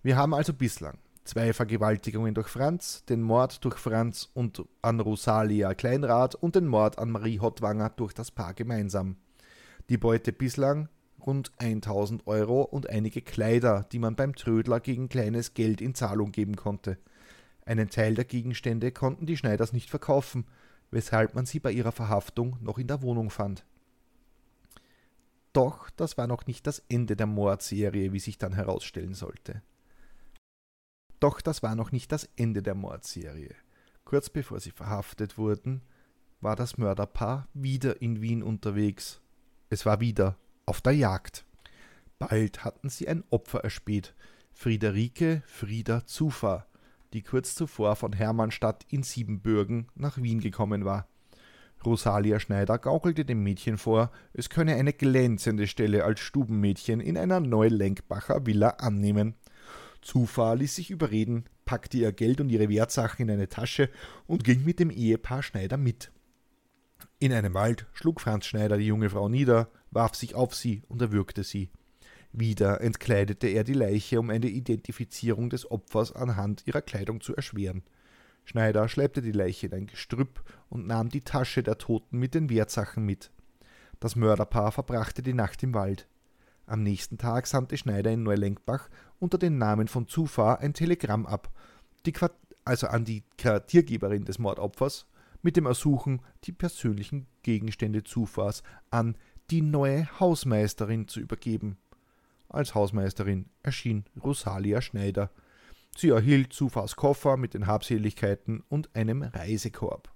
Wir haben also bislang zwei Vergewaltigungen durch Franz, den Mord durch Franz und an Rosalia Kleinrath und den Mord an Marie Hottwanger durch das Paar gemeinsam. Die Beute bislang rund 1000 Euro und einige Kleider, die man beim Trödler gegen kleines Geld in Zahlung geben konnte. Einen Teil der Gegenstände konnten die Schneiders nicht verkaufen, weshalb man sie bei ihrer Verhaftung noch in der Wohnung fand. Doch das war noch nicht das Ende der Mordserie, wie sich dann herausstellen sollte. Doch das war noch nicht das Ende der Mordserie. Kurz bevor sie verhaftet wurden, war das Mörderpaar wieder in Wien unterwegs. Es war wieder auf der Jagd. Bald hatten sie ein Opfer erspäht, Friederike Frieda Zufahr, die kurz zuvor von Hermannstadt in Siebenbürgen nach Wien gekommen war. Rosalia Schneider gaukelte dem Mädchen vor, es könne eine glänzende Stelle als Stubenmädchen in einer Neulenkbacher Villa annehmen. Zufahr ließ sich überreden, packte ihr Geld und ihre Wertsachen in eine Tasche und ging mit dem Ehepaar Schneider mit. In einem Wald schlug Franz Schneider die junge Frau nieder, warf sich auf sie und erwürgte sie. Wieder entkleidete er die Leiche, um eine Identifizierung des Opfers anhand ihrer Kleidung zu erschweren. Schneider schleppte die Leiche in ein Gestrüpp und nahm die Tasche der Toten mit den Wertsachen mit. Das Mörderpaar verbrachte die Nacht im Wald. Am nächsten Tag sandte Schneider in Neulenkbach unter dem Namen von Zufahr ein Telegramm ab, also an die Quartiergeberin des Mordopfers, mit dem Ersuchen, die persönlichen Gegenstände Zufahrs an die neue Hausmeisterin zu übergeben. Als Hausmeisterin erschien Rosalia Schneider, Sie erhielt Zufahrs Koffer mit den Habseligkeiten und einem Reisekorb.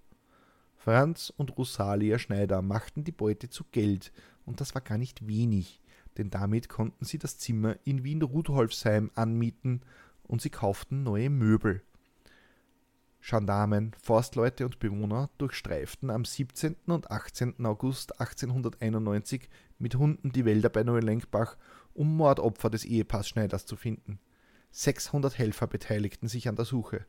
Franz und Rosalia Schneider machten die Beute zu Geld, und das war gar nicht wenig, denn damit konnten sie das Zimmer in Wien-Rudolfsheim anmieten und sie kauften neue Möbel. Gendarmen, Forstleute und Bewohner durchstreiften am 17. und 18. August 1891 mit Hunden die Wälder bei Neulenkbach, um Mordopfer des Ehepaars Schneiders zu finden. 600 Helfer beteiligten sich an der Suche.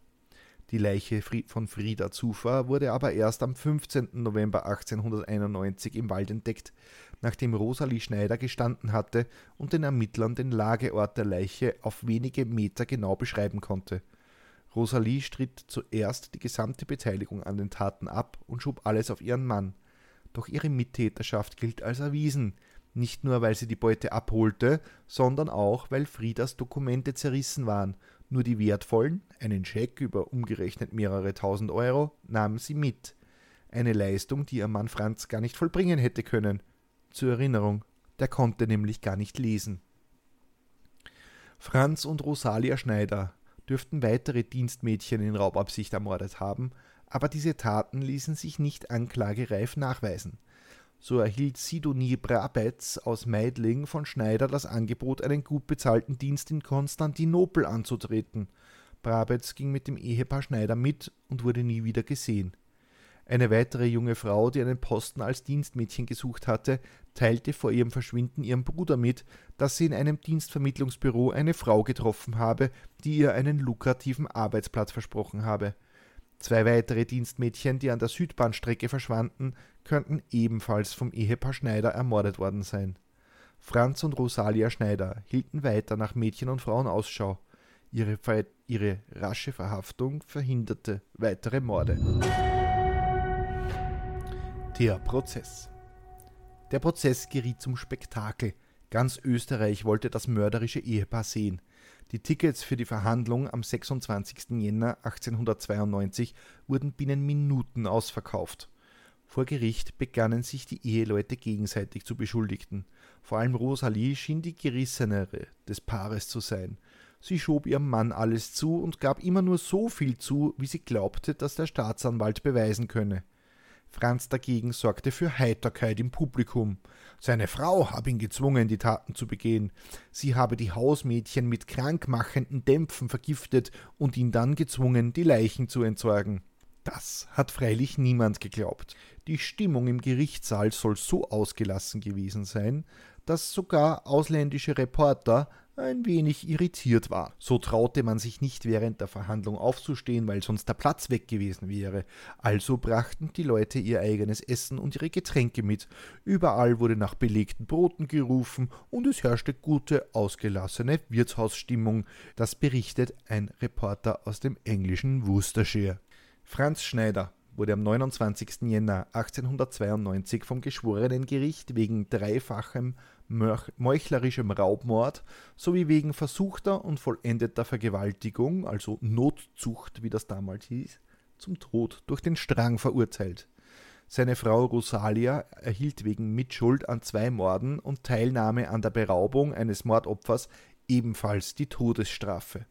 Die Leiche von Frieda Zufer wurde aber erst am 15. November 1891 im Wald entdeckt, nachdem Rosalie Schneider gestanden hatte und den Ermittlern den Lageort der Leiche auf wenige Meter genau beschreiben konnte. Rosalie stritt zuerst die gesamte Beteiligung an den Taten ab und schob alles auf ihren Mann. Doch ihre Mittäterschaft gilt als erwiesen, nicht nur, weil sie die Beute abholte, sondern auch, weil Friedas Dokumente zerrissen waren. Nur die wertvollen, einen Scheck über umgerechnet mehrere tausend Euro, nahm sie mit. Eine Leistung, die ihr Mann Franz gar nicht vollbringen hätte können. Zur Erinnerung, der konnte nämlich gar nicht lesen. Franz und Rosalia Schneider dürften weitere Dienstmädchen in Raubabsicht ermordet haben, aber diese Taten ließen sich nicht anklagereif nachweisen. So erhielt Sidonie Brabetz aus Meidling von Schneider das Angebot, einen gut bezahlten Dienst in Konstantinopel anzutreten. Brabetz ging mit dem Ehepaar Schneider mit und wurde nie wieder gesehen. Eine weitere junge Frau, die einen Posten als Dienstmädchen gesucht hatte, teilte vor ihrem Verschwinden ihrem Bruder mit, dass sie in einem Dienstvermittlungsbüro eine Frau getroffen habe, die ihr einen lukrativen Arbeitsplatz versprochen habe. Zwei weitere Dienstmädchen, die an der Südbahnstrecke verschwanden, könnten ebenfalls vom Ehepaar Schneider ermordet worden sein. Franz und Rosalia Schneider hielten weiter nach Mädchen und Frauen Ausschau. Ihre, ihre rasche Verhaftung verhinderte weitere Morde. Der Prozess. Der Prozess geriet zum Spektakel. Ganz Österreich wollte das mörderische Ehepaar sehen. Die Tickets für die Verhandlung am 26. Jänner 1892 wurden binnen Minuten ausverkauft. Vor Gericht begannen sich die Eheleute gegenseitig zu beschuldigen. Vor allem Rosalie schien die gerissenere des Paares zu sein. Sie schob ihrem Mann alles zu und gab immer nur so viel zu, wie sie glaubte, dass der Staatsanwalt beweisen könne. Franz dagegen sorgte für Heiterkeit im Publikum. Seine Frau habe ihn gezwungen, die Taten zu begehen. Sie habe die Hausmädchen mit krankmachenden Dämpfen vergiftet und ihn dann gezwungen, die Leichen zu entsorgen. Das hat freilich niemand geglaubt. Die Stimmung im Gerichtssaal soll so ausgelassen gewesen sein, dass sogar ausländische Reporter ein wenig irritiert war. So traute man sich nicht während der Verhandlung aufzustehen, weil sonst der Platz weg gewesen wäre. Also brachten die Leute ihr eigenes Essen und ihre Getränke mit. Überall wurde nach belegten Broten gerufen und es herrschte gute, ausgelassene Wirtshausstimmung. Das berichtet ein Reporter aus dem englischen Worcestershire. Franz Schneider wurde am 29. Jänner 1892 vom Geschworenengericht wegen dreifachem meuchlerischem Raubmord sowie wegen versuchter und vollendeter Vergewaltigung, also Notzucht, wie das damals hieß, zum Tod durch den Strang verurteilt. Seine Frau Rosalia erhielt wegen Mitschuld an zwei Morden und Teilnahme an der Beraubung eines Mordopfers ebenfalls die Todesstrafe.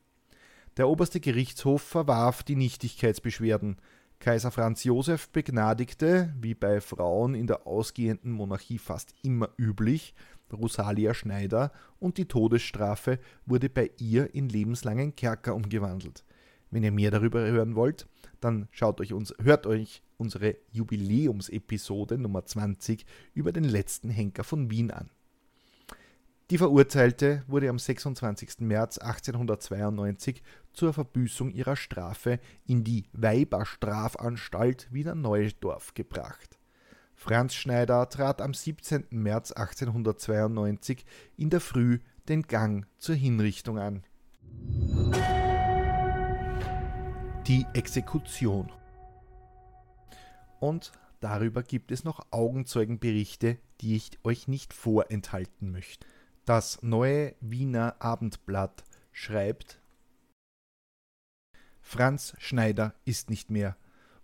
Der oberste Gerichtshof verwarf die Nichtigkeitsbeschwerden, Kaiser Franz Josef begnadigte, wie bei Frauen in der ausgehenden Monarchie fast immer üblich, Rosalia Schneider und die Todesstrafe wurde bei ihr in lebenslangen Kerker umgewandelt. Wenn ihr mehr darüber hören wollt, dann schaut euch uns, hört euch unsere Jubiläumsepisode Nummer 20 über den letzten Henker von Wien an. Die Verurteilte wurde am 26. März 1892 zur Verbüßung ihrer Strafe in die Weiberstrafanstalt Wiener Neudorf gebracht. Franz Schneider trat am 17. März 1892 in der Früh den Gang zur Hinrichtung an. Die Exekution. Und darüber gibt es noch Augenzeugenberichte, die ich euch nicht vorenthalten möchte. Das neue Wiener Abendblatt schreibt Franz Schneider ist nicht mehr.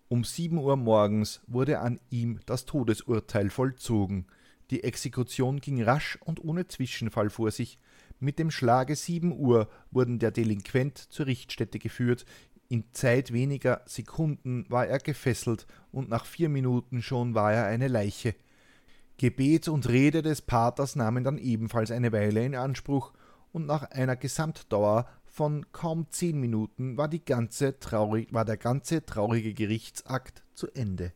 Um sieben Uhr morgens wurde an ihm das Todesurteil vollzogen. Die Exekution ging rasch und ohne Zwischenfall vor sich. Mit dem Schlage sieben Uhr wurden der Delinquent zur Richtstätte geführt. In Zeit weniger Sekunden war er gefesselt und nach vier Minuten schon war er eine Leiche. Gebet und Rede des Paters nahmen dann ebenfalls eine Weile in Anspruch, und nach einer Gesamtdauer von kaum zehn Minuten war, ganze traurig, war der ganze traurige Gerichtsakt zu Ende.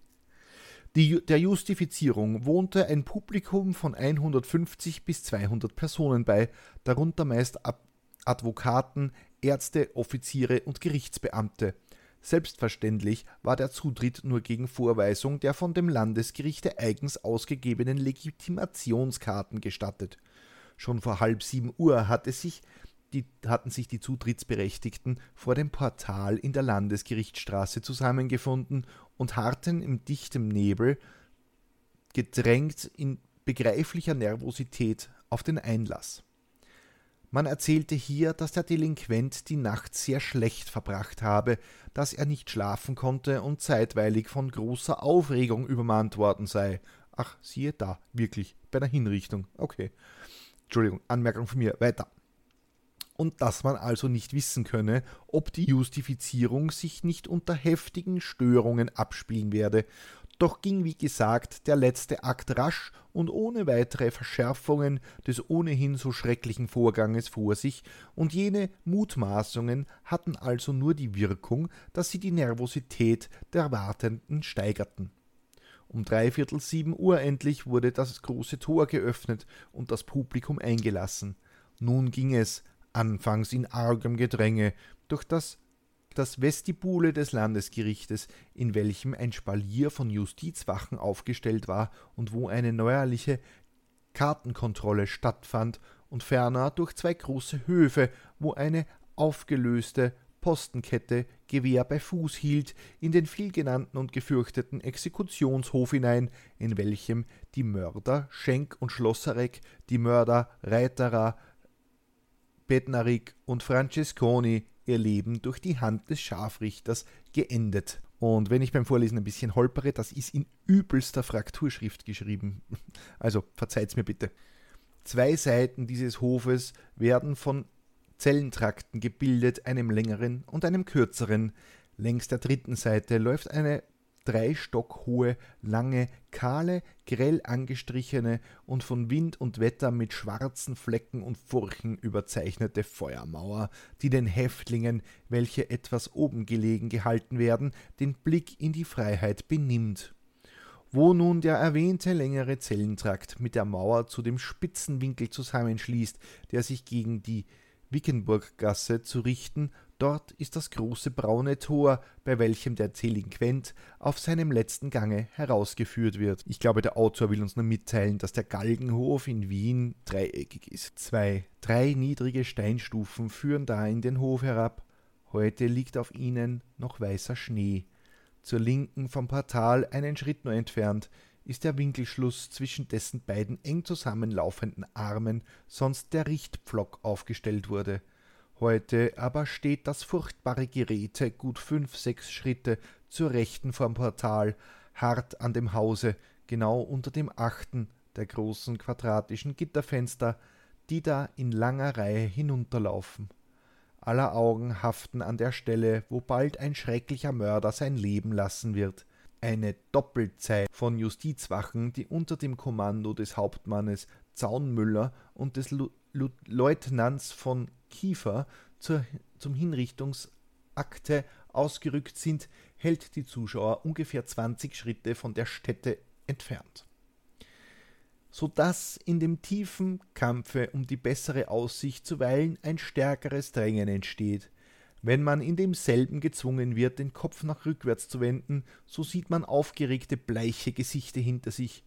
Die, der Justifizierung wohnte ein Publikum von 150 bis 200 Personen bei, darunter meist Ab Advokaten, Ärzte, Offiziere und Gerichtsbeamte. Selbstverständlich war der Zutritt nur gegen Vorweisung der von dem Landesgerichte eigens ausgegebenen Legitimationskarten gestattet. Schon vor halb sieben Uhr hatte sich die, hatten sich die Zutrittsberechtigten vor dem Portal in der Landesgerichtsstraße zusammengefunden und harrten im dichten Nebel, gedrängt in begreiflicher Nervosität auf den Einlass. Man erzählte hier, dass der Delinquent die Nacht sehr schlecht verbracht habe, dass er nicht schlafen konnte und zeitweilig von großer Aufregung übermannt worden sei. Ach, siehe da, wirklich, bei der Hinrichtung. Okay. Entschuldigung, Anmerkung von mir, weiter und dass man also nicht wissen könne, ob die Justifizierung sich nicht unter heftigen Störungen abspielen werde. Doch ging, wie gesagt, der letzte Akt rasch und ohne weitere Verschärfungen des ohnehin so schrecklichen Vorganges vor sich, und jene Mutmaßungen hatten also nur die Wirkung, dass sie die Nervosität der Wartenden steigerten. Um dreiviertel sieben Uhr endlich wurde das große Tor geöffnet und das Publikum eingelassen. Nun ging es, anfangs in argem Gedränge, durch das das Vestibule des Landesgerichtes, in welchem ein Spalier von Justizwachen aufgestellt war und wo eine neuerliche Kartenkontrolle stattfand, und ferner durch zwei große Höfe, wo eine aufgelöste Postenkette Gewehr bei Fuß hielt, in den vielgenannten und gefürchteten Exekutionshof hinein, in welchem die Mörder Schenk und Schlosserek, die Mörder Reiterer, Bednarik und Francesconi ihr Leben durch die Hand des Scharfrichters geendet. Und wenn ich beim Vorlesen ein bisschen holpere, das ist in übelster Frakturschrift geschrieben. Also verzeiht's mir bitte. Zwei Seiten dieses Hofes werden von Zellentrakten gebildet, einem längeren und einem kürzeren. Längs der dritten Seite läuft eine drei Stock hohe, lange, kahle, grell angestrichene und von Wind und Wetter mit schwarzen Flecken und Furchen überzeichnete Feuermauer, die den Häftlingen, welche etwas oben gelegen gehalten werden, den Blick in die Freiheit benimmt. Wo nun der erwähnte längere Zellentrakt mit der Mauer zu dem spitzen Winkel zusammenschließt, der sich gegen die Wickenburggasse zu richten Dort ist das große braune Tor, bei welchem der Delinquent auf seinem letzten Gange herausgeführt wird. Ich glaube, der Autor will uns nur mitteilen, dass der Galgenhof in Wien dreieckig ist. Zwei, drei niedrige Steinstufen führen da in den Hof herab. Heute liegt auf ihnen noch weißer Schnee. Zur Linken vom Portal, einen Schritt nur entfernt, ist der Winkelschluss zwischen dessen beiden eng zusammenlaufenden Armen sonst der Richtpflock aufgestellt wurde. Heute aber steht das furchtbare Geräte gut fünf, sechs Schritte zur Rechten vorm Portal, hart an dem Hause, genau unter dem achten der großen quadratischen Gitterfenster, die da in langer Reihe hinunterlaufen. Aller Augen haften an der Stelle, wo bald ein schrecklicher Mörder sein Leben lassen wird. Eine Doppelzeit von Justizwachen, die unter dem Kommando des Hauptmannes Zaunmüller und des Leutnants von Kiefer zur, zum Hinrichtungsakte ausgerückt sind, hält die Zuschauer ungefähr 20 Schritte von der Stätte entfernt. Sodass in dem tiefen Kampfe um die bessere Aussicht zuweilen ein stärkeres Drängen entsteht. Wenn man in demselben gezwungen wird, den Kopf nach rückwärts zu wenden, so sieht man aufgeregte, bleiche Gesichter hinter sich,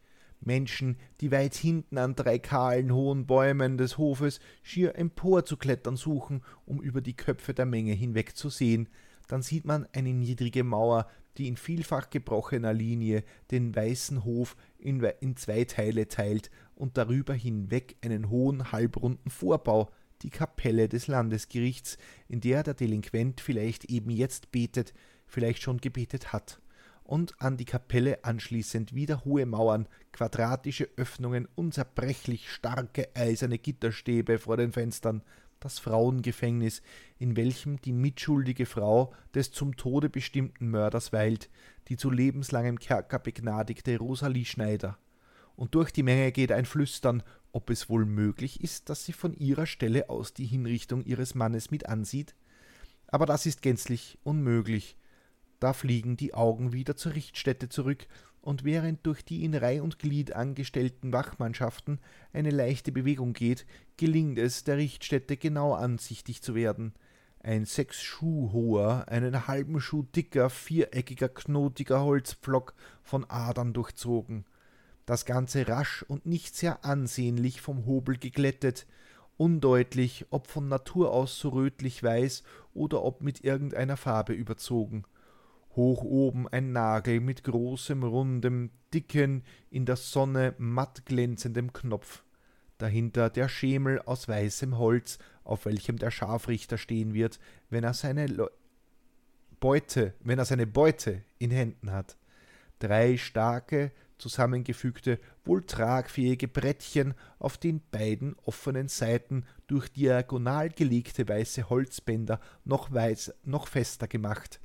Menschen, die weit hinten an drei kahlen hohen Bäumen des Hofes schier emporzuklettern suchen, um über die Köpfe der Menge hinwegzusehen, dann sieht man eine niedrige Mauer, die in vielfach gebrochener Linie den weißen Hof in, in zwei Teile teilt und darüber hinweg einen hohen halbrunden Vorbau, die Kapelle des Landesgerichts, in der der Delinquent vielleicht eben jetzt betet, vielleicht schon gebetet hat und an die Kapelle anschließend wieder hohe Mauern, quadratische Öffnungen, unzerbrechlich starke eiserne Gitterstäbe vor den Fenstern, das Frauengefängnis, in welchem die mitschuldige Frau des zum Tode bestimmten Mörders weilt, die zu lebenslangem Kerker begnadigte Rosalie Schneider. Und durch die Menge geht ein Flüstern, ob es wohl möglich ist, dass sie von ihrer Stelle aus die Hinrichtung ihres Mannes mit ansieht? Aber das ist gänzlich unmöglich, da fliegen die Augen wieder zur Richtstätte zurück, und während durch die in Reih und Glied angestellten Wachmannschaften eine leichte Bewegung geht, gelingt es, der Richtstätte genau ansichtig zu werden. Ein sechs Schuh hoher, einen halben Schuh dicker, viereckiger, knotiger Holzpflock, von Adern durchzogen. Das Ganze rasch und nicht sehr ansehnlich vom Hobel geglättet, undeutlich, ob von Natur aus so rötlich weiß oder ob mit irgendeiner Farbe überzogen hoch oben ein Nagel mit großem, rundem, dicken, in der Sonne matt glänzendem Knopf, dahinter der Schemel aus weißem Holz, auf welchem der Scharfrichter stehen wird, wenn er seine Le Beute, wenn er seine Beute in Händen hat. Drei starke, zusammengefügte, wohl tragfähige Brettchen, auf den beiden offenen Seiten durch diagonal gelegte weiße Holzbänder noch weiß, noch fester gemacht,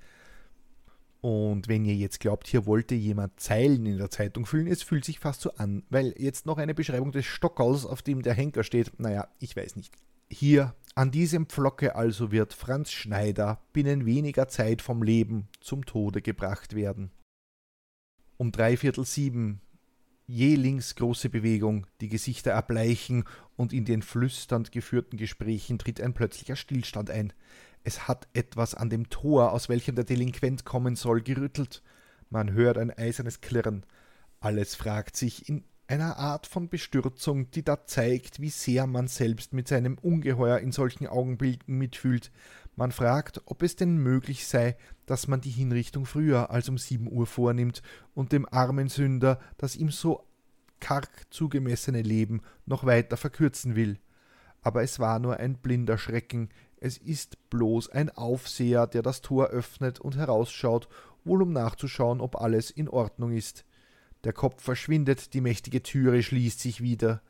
und wenn ihr jetzt glaubt, hier wollte jemand Zeilen in der Zeitung füllen, es fühlt sich fast so an, weil jetzt noch eine Beschreibung des Stockers, auf dem der Henker steht, naja, ich weiß nicht. Hier, an diesem Pflocke also wird Franz Schneider binnen weniger Zeit vom Leben zum Tode gebracht werden. Um dreiviertel sieben, je links große Bewegung, die Gesichter erbleichen und in den flüsternd geführten Gesprächen tritt ein plötzlicher Stillstand ein. Es hat etwas an dem Tor, aus welchem der Delinquent kommen soll, gerüttelt. Man hört ein eisernes Klirren. Alles fragt sich in einer Art von Bestürzung, die da zeigt, wie sehr man selbst mit seinem Ungeheuer in solchen Augenblicken mitfühlt. Man fragt, ob es denn möglich sei, dass man die Hinrichtung früher als um sieben Uhr vornimmt und dem armen Sünder das ihm so karg zugemessene Leben noch weiter verkürzen will. Aber es war nur ein blinder Schrecken, es ist bloß ein Aufseher, der das Tor öffnet und herausschaut, wohl um nachzuschauen, ob alles in Ordnung ist. Der Kopf verschwindet, die mächtige Türe schließt sich wieder.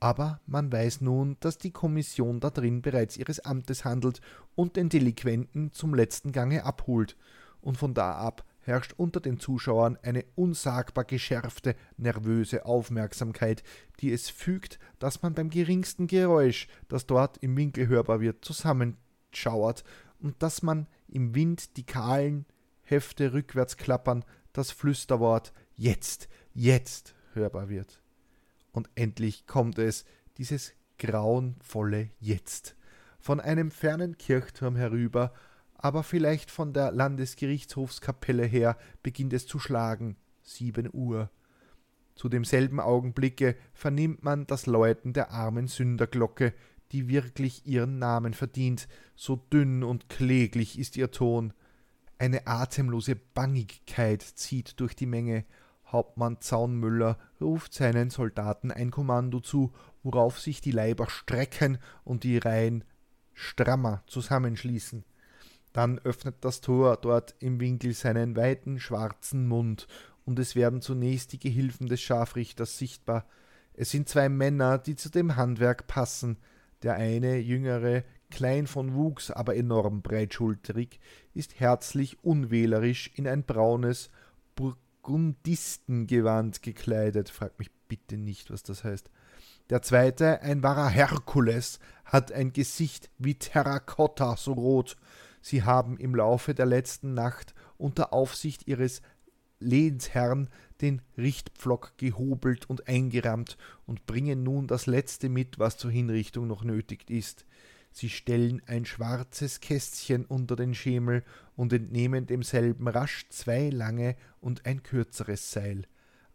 Aber man weiß nun, dass die Kommission da drin bereits ihres Amtes handelt und den Delinquenten zum letzten Gange abholt, und von da ab herrscht unter den Zuschauern eine unsagbar geschärfte, nervöse Aufmerksamkeit, die es fügt, dass man beim geringsten Geräusch, das dort im Winkel hörbar wird, zusammenschauert und dass man im Wind die kahlen Hefte rückwärts klappern, das Flüsterwort jetzt, jetzt hörbar wird. Und endlich kommt es, dieses grauenvolle Jetzt. Von einem fernen Kirchturm herüber aber vielleicht von der Landesgerichtshofskapelle her beginnt es zu schlagen, sieben Uhr. Zu demselben Augenblicke vernimmt man das Läuten der armen Sünderglocke, die wirklich ihren Namen verdient, so dünn und kläglich ist ihr Ton. Eine atemlose Bangigkeit zieht durch die Menge. Hauptmann Zaunmüller ruft seinen Soldaten ein Kommando zu, worauf sich die Leiber strecken und die Reihen strammer zusammenschließen. Dann öffnet das Tor dort im Winkel seinen weiten schwarzen Mund, und es werden zunächst die Gehilfen des Scharfrichters sichtbar. Es sind zwei Männer, die zu dem Handwerk passen. Der eine, jüngere, klein von Wuchs, aber enorm breitschulterig, ist herzlich unwählerisch in ein braunes Burgundistengewand gekleidet. Frag mich bitte nicht, was das heißt. Der zweite, ein wahrer Herkules, hat ein Gesicht wie Terrakotta so rot Sie haben im Laufe der letzten Nacht unter Aufsicht ihres Lehnsherrn den Richtpflock gehobelt und eingerammt und bringen nun das letzte mit, was zur Hinrichtung noch nötig ist. Sie stellen ein schwarzes Kästchen unter den Schemel und entnehmen demselben rasch zwei lange und ein kürzeres Seil.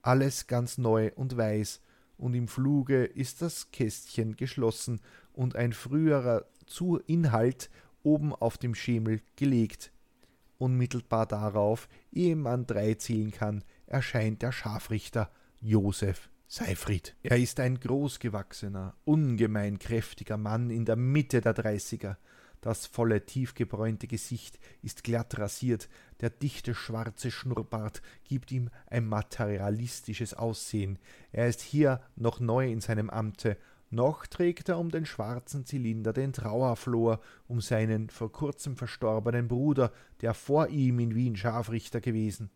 alles ganz neu und weiß, und im Fluge ist das Kästchen geschlossen und ein früherer Inhalt oben auf dem Schemel gelegt. Unmittelbar darauf, ehe man drei zählen kann, erscheint der Scharfrichter Josef Seifried. Er ist ein großgewachsener, ungemein kräftiger Mann in der Mitte der Dreißiger. Das volle, tiefgebräunte Gesicht ist glatt rasiert, der dichte schwarze Schnurrbart gibt ihm ein materialistisches Aussehen. Er ist hier noch neu in seinem Amte, noch trägt er um den schwarzen Zylinder den Trauerflor um seinen vor kurzem verstorbenen Bruder, der vor ihm in Wien Scharfrichter gewesen.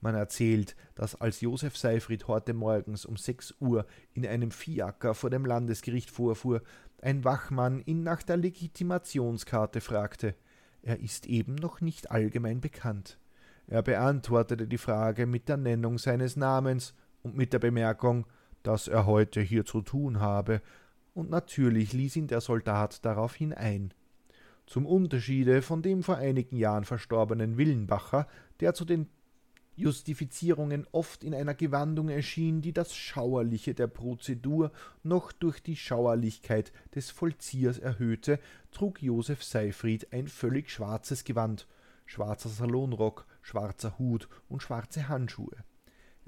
Man erzählt, dass als Josef Seifried heute morgens um sechs Uhr in einem Fiaker vor dem Landesgericht vorfuhr, ein Wachmann ihn nach der Legitimationskarte fragte. Er ist eben noch nicht allgemein bekannt. Er beantwortete die Frage mit der Nennung seines Namens und mit der Bemerkung, dass er heute hier zu tun habe, und natürlich ließ ihn der Soldat daraufhin ein. Zum Unterschiede von dem vor einigen Jahren verstorbenen Willenbacher, der zu den Justifizierungen oft in einer Gewandung erschien, die das Schauerliche der Prozedur noch durch die Schauerlichkeit des Vollziehers erhöhte, trug Josef Seifried ein völlig schwarzes Gewand, schwarzer Salonrock, schwarzer Hut und schwarze Handschuhe.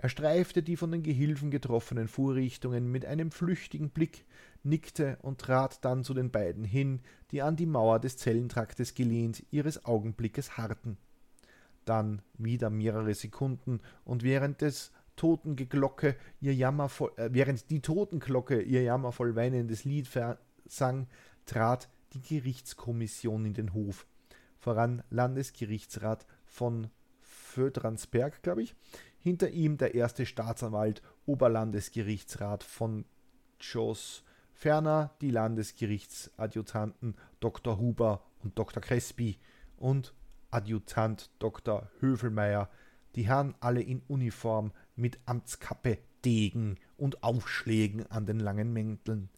Er streifte die von den Gehilfen getroffenen Vorrichtungen mit einem flüchtigen Blick, nickte und trat dann zu den beiden hin, die an die Mauer des Zellentraktes gelehnt ihres Augenblickes harrten dann wieder mehrere Sekunden und während des Totenglocke ihr jammervoll, äh, während die Totenglocke ihr jammervoll weinendes Lied sang, trat die Gerichtskommission in den Hof. Voran Landesgerichtsrat von Födransberg, glaube ich. Hinter ihm der erste Staatsanwalt, Oberlandesgerichtsrat von Schoss. Ferner die Landesgerichtsadjutanten Dr. Huber und Dr. Crespi und Adjutant Dr. Höfelmeier, die Herren alle in Uniform mit Amtskappe, Degen und Aufschlägen an den langen Mänteln.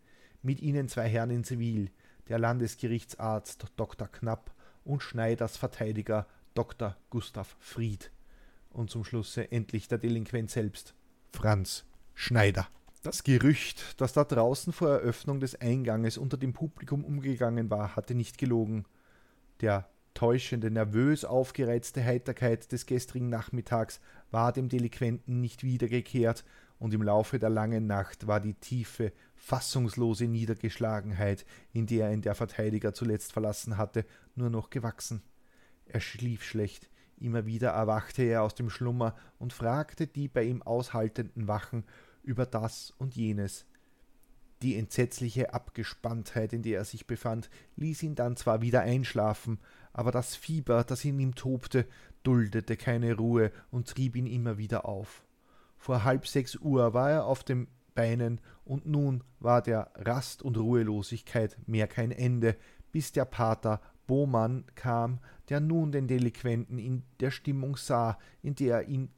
Mit ihnen zwei Herren in Zivil, der Landesgerichtsarzt Dr. Knapp und Schneiders Verteidiger Dr. Gustav Fried. Und zum Schlusse endlich der Delinquent selbst, Franz Schneider. Das Gerücht, das da draußen vor Eröffnung des Einganges unter dem Publikum umgegangen war, hatte nicht gelogen. Der täuschende, nervös aufgereizte Heiterkeit des gestrigen Nachmittags war dem Delinquenten nicht wiedergekehrt, und im Laufe der langen Nacht war die tiefe, fassungslose Niedergeschlagenheit, in die er ihn der Verteidiger zuletzt verlassen hatte, nur noch gewachsen. Er schlief schlecht, immer wieder erwachte er aus dem Schlummer und fragte die bei ihm aushaltenden Wachen über das und jenes. Die entsetzliche Abgespanntheit, in der er sich befand, ließ ihn dann zwar wieder einschlafen, aber das Fieber, das in ihm tobte, duldete keine Ruhe und trieb ihn immer wieder auf. Vor halb sechs Uhr war er auf den Beinen, und nun war der Rast und Ruhelosigkeit mehr kein Ende, bis der Pater Bohmann kam, der nun den Delinquenten in der Stimmung sah, in der er ihn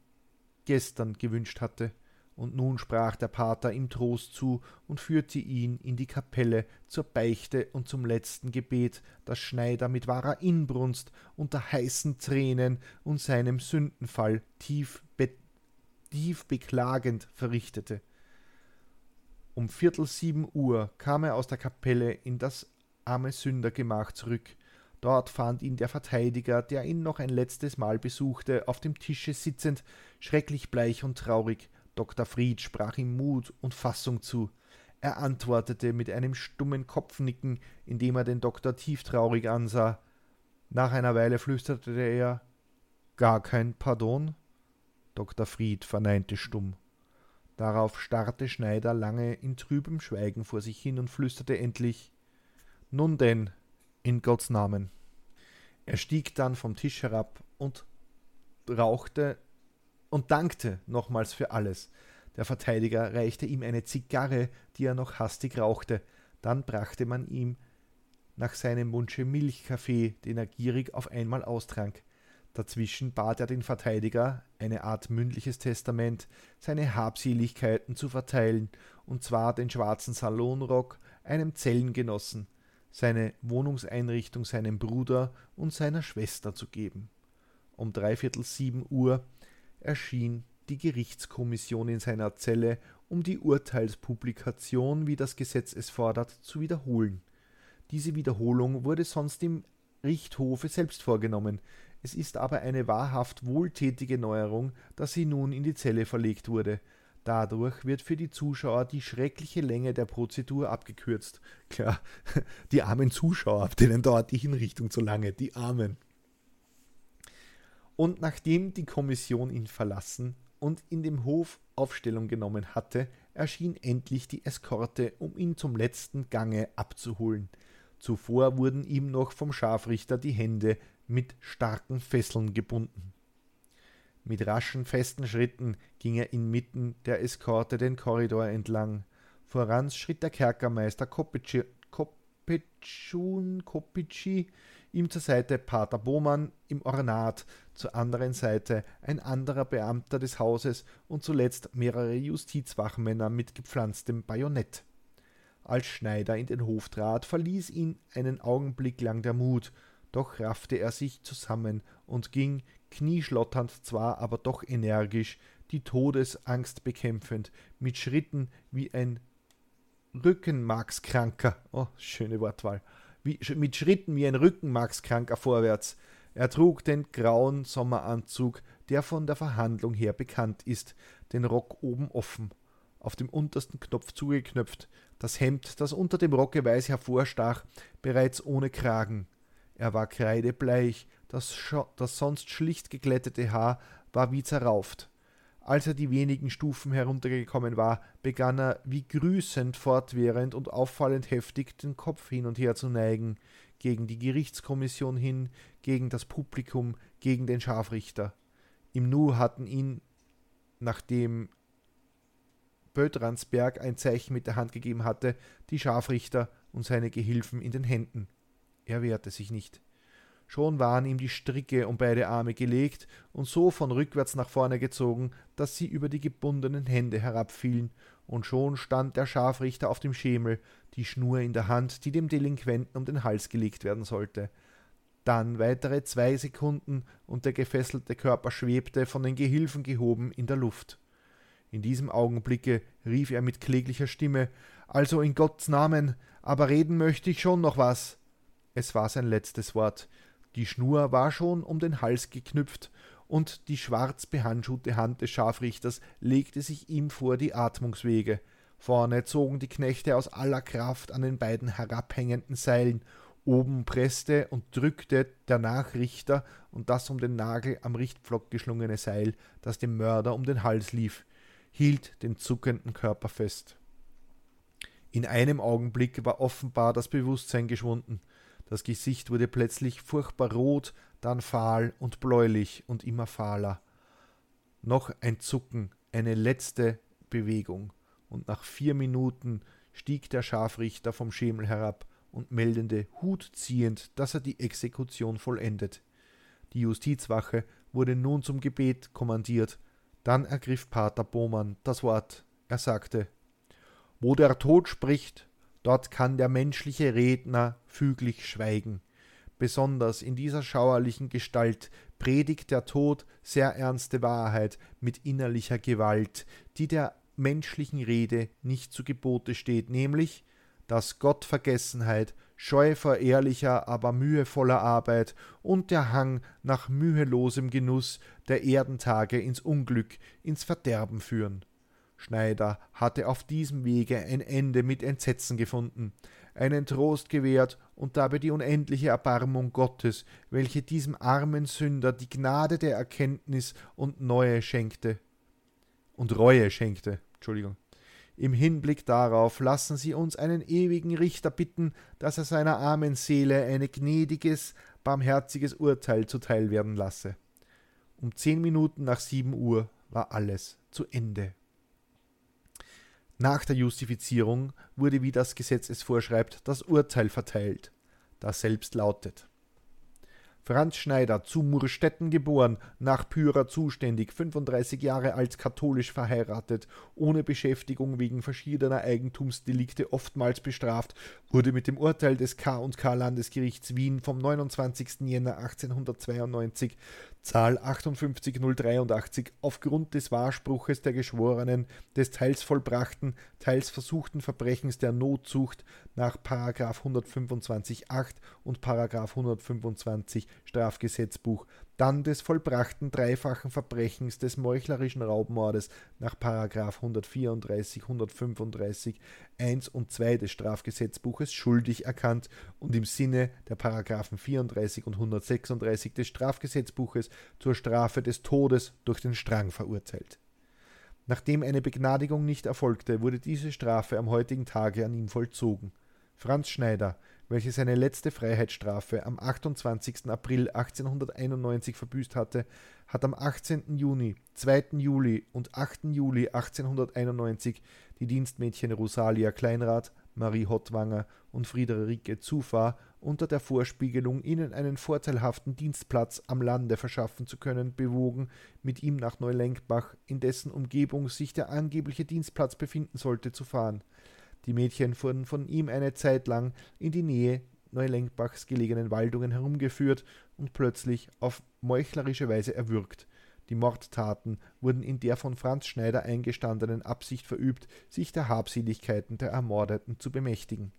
gestern gewünscht hatte und nun sprach der Pater ihm Trost zu und führte ihn in die Kapelle zur Beichte und zum letzten Gebet, das Schneider mit wahrer Inbrunst unter heißen Tränen und seinem Sündenfall tief, be tief beklagend verrichtete. Um Viertel sieben Uhr kam er aus der Kapelle in das arme Sündergemach zurück. Dort fand ihn der Verteidiger, der ihn noch ein letztes Mal besuchte, auf dem Tische sitzend, schrecklich bleich und traurig. Dr. Fried sprach ihm Mut und Fassung zu. Er antwortete mit einem stummen Kopfnicken, indem er den Doktor tieftraurig ansah. Nach einer Weile flüsterte er Gar kein Pardon? Dr. Fried verneinte stumm. Darauf starrte Schneider lange in trübem Schweigen vor sich hin und flüsterte endlich Nun denn, in Gottes Namen. Er stieg dann vom Tisch herab und rauchte und dankte nochmals für alles. Der Verteidiger reichte ihm eine Zigarre, die er noch hastig rauchte. Dann brachte man ihm nach seinem Wunsche Milchkaffee, den er gierig auf einmal austrank. Dazwischen bat er den Verteidiger, eine Art mündliches Testament, seine Habseligkeiten zu verteilen, und zwar den schwarzen Salonrock einem Zellengenossen, seine Wohnungseinrichtung seinem Bruder und seiner Schwester zu geben. Um dreiviertel sieben Uhr erschien die Gerichtskommission in seiner Zelle, um die Urteilspublikation, wie das Gesetz es fordert, zu wiederholen. Diese Wiederholung wurde sonst im Richthofe selbst vorgenommen. Es ist aber eine wahrhaft wohltätige Neuerung, dass sie nun in die Zelle verlegt wurde. Dadurch wird für die Zuschauer die schreckliche Länge der Prozedur abgekürzt. Klar, die armen Zuschauer, denen dauert die Hinrichtung zu lange, die armen. Und nachdem die Kommission ihn verlassen und in dem Hof Aufstellung genommen hatte, erschien endlich die Eskorte, um ihn zum letzten Gange abzuholen. Zuvor wurden ihm noch vom Scharfrichter die Hände mit starken Fesseln gebunden. Mit raschen, festen Schritten ging er inmitten der Eskorte den Korridor entlang. Voran schritt der Kerkermeister Kopitschun Kopitschi, ihm zur Seite Pater Bohmann im Ornat, zur anderen Seite ein anderer Beamter des Hauses und zuletzt mehrere Justizwachmänner mit gepflanztem Bajonett. Als Schneider in den Hof trat, verließ ihn einen Augenblick lang der Mut, doch raffte er sich zusammen und ging, knieschlotternd zwar, aber doch energisch, die Todesangst bekämpfend, mit Schritten wie ein Rückenmarkskranker, oh, schöne Wortwahl, wie, mit Schritten wie ein Rückenmarkskranker vorwärts. Er trug den grauen Sommeranzug, der von der Verhandlung her bekannt ist, den Rock oben offen, auf dem untersten Knopf zugeknöpft, das Hemd, das unter dem Rocke weiß hervorstach, bereits ohne Kragen. Er war kreidebleich, das, das sonst schlicht geglättete Haar war wie zerrauft. Als er die wenigen Stufen heruntergekommen war, begann er wie grüßend fortwährend und auffallend heftig den Kopf hin und her zu neigen, gegen die Gerichtskommission hin, gegen das Publikum, gegen den Scharfrichter. Im Nu hatten ihn, nachdem Bödransberg ein Zeichen mit der Hand gegeben hatte, die Scharfrichter und seine Gehilfen in den Händen. Er wehrte sich nicht. Schon waren ihm die Stricke um beide Arme gelegt und so von rückwärts nach vorne gezogen, dass sie über die gebundenen Hände herabfielen, und schon stand der Scharfrichter auf dem Schemel, die Schnur in der Hand, die dem Delinquenten um den Hals gelegt werden sollte. Dann weitere zwei Sekunden, und der gefesselte Körper schwebte, von den Gehilfen gehoben, in der Luft. In diesem Augenblicke rief er mit kläglicher Stimme Also in Gottes Namen, aber reden möchte ich schon noch was. Es war sein letztes Wort. Die Schnur war schon um den Hals geknüpft, und die schwarz behandschuhte Hand des Scharfrichters legte sich ihm vor die Atmungswege. Vorne zogen die Knechte aus aller Kraft an den beiden herabhängenden Seilen, oben presste und drückte der Nachrichter und das um den Nagel am Richtpflock geschlungene Seil, das dem Mörder um den Hals lief, hielt den zuckenden Körper fest. In einem Augenblick war offenbar das Bewusstsein geschwunden. Das Gesicht wurde plötzlich furchtbar rot, dann fahl und bläulich und immer fahler. Noch ein Zucken, eine letzte Bewegung, und nach vier Minuten stieg der Scharfrichter vom Schemel herab und meldete Hut ziehend, dass er die Exekution vollendet. Die Justizwache wurde nun zum Gebet kommandiert. Dann ergriff Pater Bohmann das Wort. Er sagte: Wo der Tod spricht, Dort kann der menschliche Redner füglich schweigen. Besonders in dieser schauerlichen Gestalt predigt der Tod sehr ernste Wahrheit mit innerlicher Gewalt, die der menschlichen Rede nicht zu Gebote steht, nämlich, dass Gottvergessenheit, Scheu vor ehrlicher, aber mühevoller Arbeit und der Hang nach mühelosem Genuss der Erdentage ins Unglück, ins Verderben führen. Schneider hatte auf diesem Wege ein Ende mit Entsetzen gefunden, einen Trost gewährt und dabei die unendliche Erbarmung Gottes, welche diesem armen Sünder die Gnade der Erkenntnis und Neue schenkte und Reue schenkte. Entschuldigung. Im Hinblick darauf lassen Sie uns einen ewigen Richter bitten, dass er seiner armen Seele ein gnädiges, barmherziges Urteil zuteil werden lasse. Um zehn Minuten nach sieben Uhr war alles zu Ende. Nach der Justifizierung wurde, wie das Gesetz es vorschreibt, das Urteil verteilt, das selbst lautet Franz Schneider, zu Murstetten geboren, nach Pyra zuständig, 35 Jahre alt, katholisch verheiratet, ohne Beschäftigung wegen verschiedener Eigentumsdelikte oftmals bestraft, wurde mit dem Urteil des K&K Landesgerichts Wien vom 29. Jänner 1892 Zahl 58083 aufgrund des Wahrspruches der Geschworenen des teils vollbrachten, teils versuchten Verbrechens der Notzucht nach 125.8 und 125 Strafgesetzbuch dann des vollbrachten dreifachen Verbrechens des meuchlerischen Raubmordes nach 134, 135, 1 und 2 des Strafgesetzbuches schuldig erkannt und im Sinne der Paragraphen 34 und 136 des Strafgesetzbuches zur Strafe des Todes durch den Strang verurteilt. Nachdem eine Begnadigung nicht erfolgte, wurde diese Strafe am heutigen Tage an ihm vollzogen. Franz Schneider, welche seine letzte Freiheitsstrafe am 28. April 1891 verbüßt hatte, hat am 18. Juni, 2. Juli und 8. Juli 1891 die Dienstmädchen Rosalia Kleinrath, Marie Hottwanger und Friederike Zufahr unter der Vorspiegelung, ihnen einen vorteilhaften Dienstplatz am Lande verschaffen zu können, bewogen, mit ihm nach Neulenkbach, in dessen Umgebung sich der angebliche Dienstplatz befinden sollte, zu fahren. Die Mädchen wurden von ihm eine Zeit lang in die Nähe Neulenkbachs gelegenen Waldungen herumgeführt und plötzlich auf meuchlerische Weise erwürgt. Die Mordtaten wurden in der von Franz Schneider eingestandenen Absicht verübt, sich der Habseligkeiten der Ermordeten zu bemächtigen.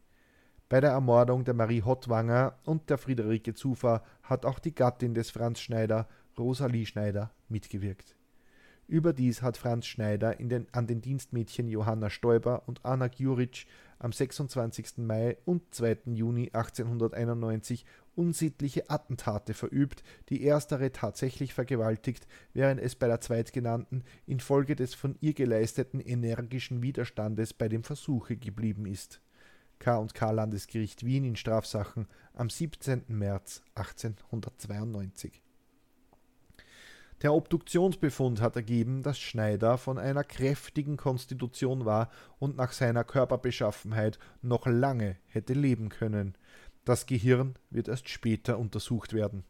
Bei der Ermordung der Marie Hottwanger und der Friederike Zufahr hat auch die Gattin des Franz Schneider, Rosalie Schneider, mitgewirkt. Überdies hat Franz Schneider den, an den Dienstmädchen Johanna Stoiber und Anna Gjuric am 26. Mai und 2. Juni 1891 unsittliche Attentate verübt, die erstere tatsächlich vergewaltigt, während es bei der zweitgenannten infolge des von ihr geleisteten energischen Widerstandes bei dem Versuche geblieben ist. K&K Landesgericht Wien in Strafsachen am 17. März 1892 der Obduktionsbefund hat ergeben, dass Schneider von einer kräftigen Konstitution war und nach seiner Körperbeschaffenheit noch lange hätte leben können. Das Gehirn wird erst später untersucht werden.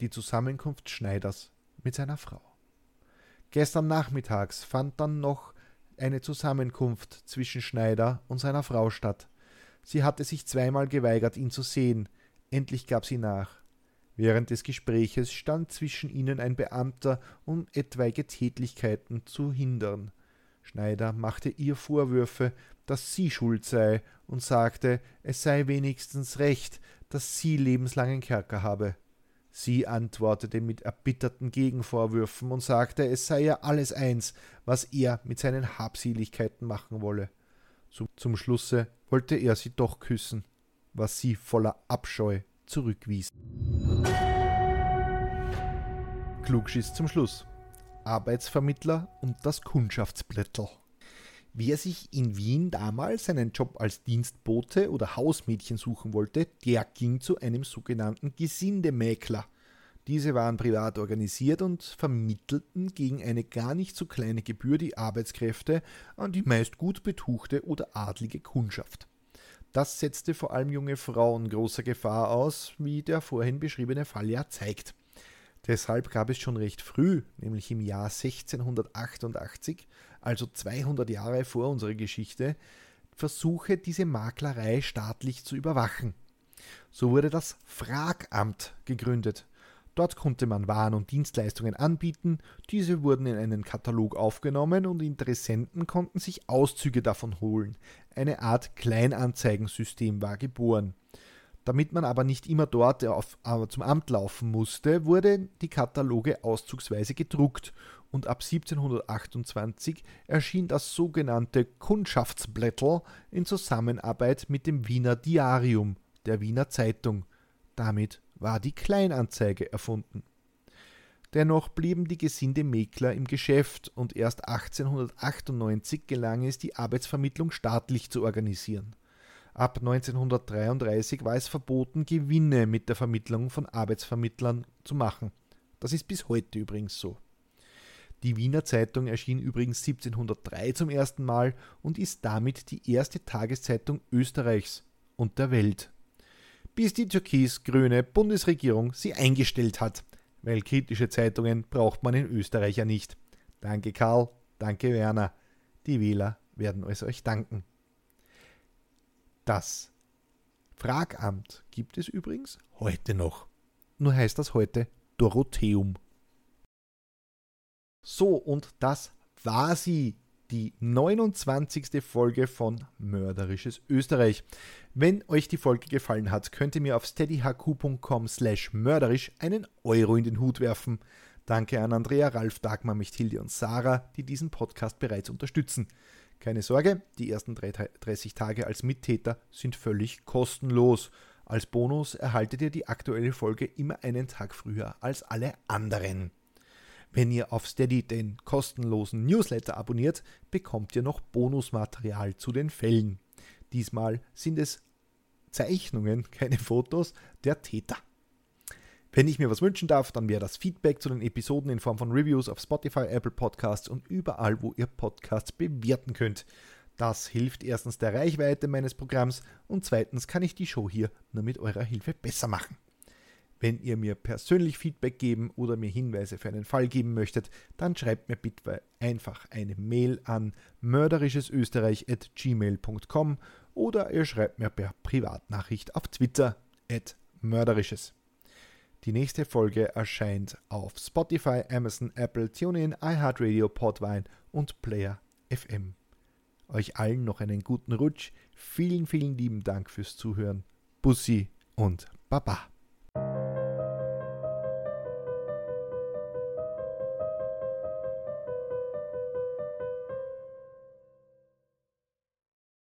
Die Zusammenkunft Schneiders mit seiner Frau. Gestern nachmittags fand dann noch eine Zusammenkunft zwischen Schneider und seiner Frau statt. Sie hatte sich zweimal geweigert, ihn zu sehen. Endlich gab sie nach. Während des Gespräches stand zwischen ihnen ein Beamter, um etwaige Tätlichkeiten zu hindern. Schneider machte ihr Vorwürfe, dass sie schuld sei, und sagte, es sei wenigstens recht, dass sie lebenslangen Kerker habe. Sie antwortete mit erbitterten Gegenvorwürfen und sagte, es sei ja alles eins, was er mit seinen Habseligkeiten machen wolle. Zum Schlusse wollte er sie doch küssen, was sie voller Abscheu zurückwies. Klugschiss zum Schluss. Arbeitsvermittler und das Kundschaftsblättel. Wer sich in Wien damals einen Job als Dienstbote oder Hausmädchen suchen wollte, der ging zu einem sogenannten Gesindemäkler. Diese waren privat organisiert und vermittelten gegen eine gar nicht so kleine Gebühr die Arbeitskräfte an die meist gut betuchte oder adlige Kundschaft. Das setzte vor allem junge Frauen großer Gefahr aus, wie der vorhin beschriebene Fall ja zeigt. Deshalb gab es schon recht früh, nämlich im Jahr 1688, also 200 Jahre vor unserer Geschichte, Versuche, diese Maklerei staatlich zu überwachen. So wurde das Fragamt gegründet. Dort konnte man Waren und Dienstleistungen anbieten, diese wurden in einen Katalog aufgenommen und Interessenten konnten sich Auszüge davon holen. Eine Art Kleinanzeigensystem war geboren. Damit man aber nicht immer dort auf, zum Amt laufen musste, wurden die Kataloge auszugsweise gedruckt und ab 1728 erschien das sogenannte Kundschaftsblättel in Zusammenarbeit mit dem Wiener Diarium, der Wiener Zeitung. Damit war die Kleinanzeige erfunden. Dennoch blieben die Gesindemäkler im Geschäft und erst 1898 gelang es, die Arbeitsvermittlung staatlich zu organisieren. Ab 1933 war es verboten, Gewinne mit der Vermittlung von Arbeitsvermittlern zu machen. Das ist bis heute übrigens so. Die Wiener Zeitung erschien übrigens 1703 zum ersten Mal und ist damit die erste Tageszeitung Österreichs und der Welt bis die türkis-grüne Bundesregierung sie eingestellt hat. Weil kritische Zeitungen braucht man in Österreich ja nicht. Danke Karl, danke Werner. Die Wähler werden es euch danken. Das Fragamt gibt es übrigens heute noch. nur heißt das heute Dorotheum. So, und das war sie, die 29. Folge von Mörderisches Österreich. Wenn euch die Folge gefallen hat, könnt ihr mir auf steadyhq.com slash mörderisch einen Euro in den Hut werfen. Danke an Andrea, Ralf, Dagmar, Michthilde und Sarah, die diesen Podcast bereits unterstützen. Keine Sorge, die ersten 30 Tage als Mittäter sind völlig kostenlos. Als Bonus erhaltet ihr die aktuelle Folge immer einen Tag früher als alle anderen. Wenn ihr auf Steady den kostenlosen Newsletter abonniert, bekommt ihr noch Bonusmaterial zu den Fällen. Diesmal sind es Zeichnungen, keine Fotos der Täter. Wenn ich mir was wünschen darf, dann wäre das Feedback zu den Episoden in Form von Reviews auf Spotify, Apple Podcasts und überall, wo ihr Podcasts bewerten könnt. Das hilft erstens der Reichweite meines Programms und zweitens kann ich die Show hier nur mit eurer Hilfe besser machen. Wenn ihr mir persönlich Feedback geben oder mir Hinweise für einen Fall geben möchtet, dann schreibt mir bitte einfach eine Mail an mörderischesösterreich.gmail.com oder ihr schreibt mir per Privatnachricht auf Twitter at mörderisches. Die nächste Folge erscheint auf Spotify, Amazon, Apple, TuneIn, iHeartRadio, Podvine und Player FM. Euch allen noch einen guten Rutsch. Vielen, vielen lieben Dank fürs Zuhören. Bussi und Baba.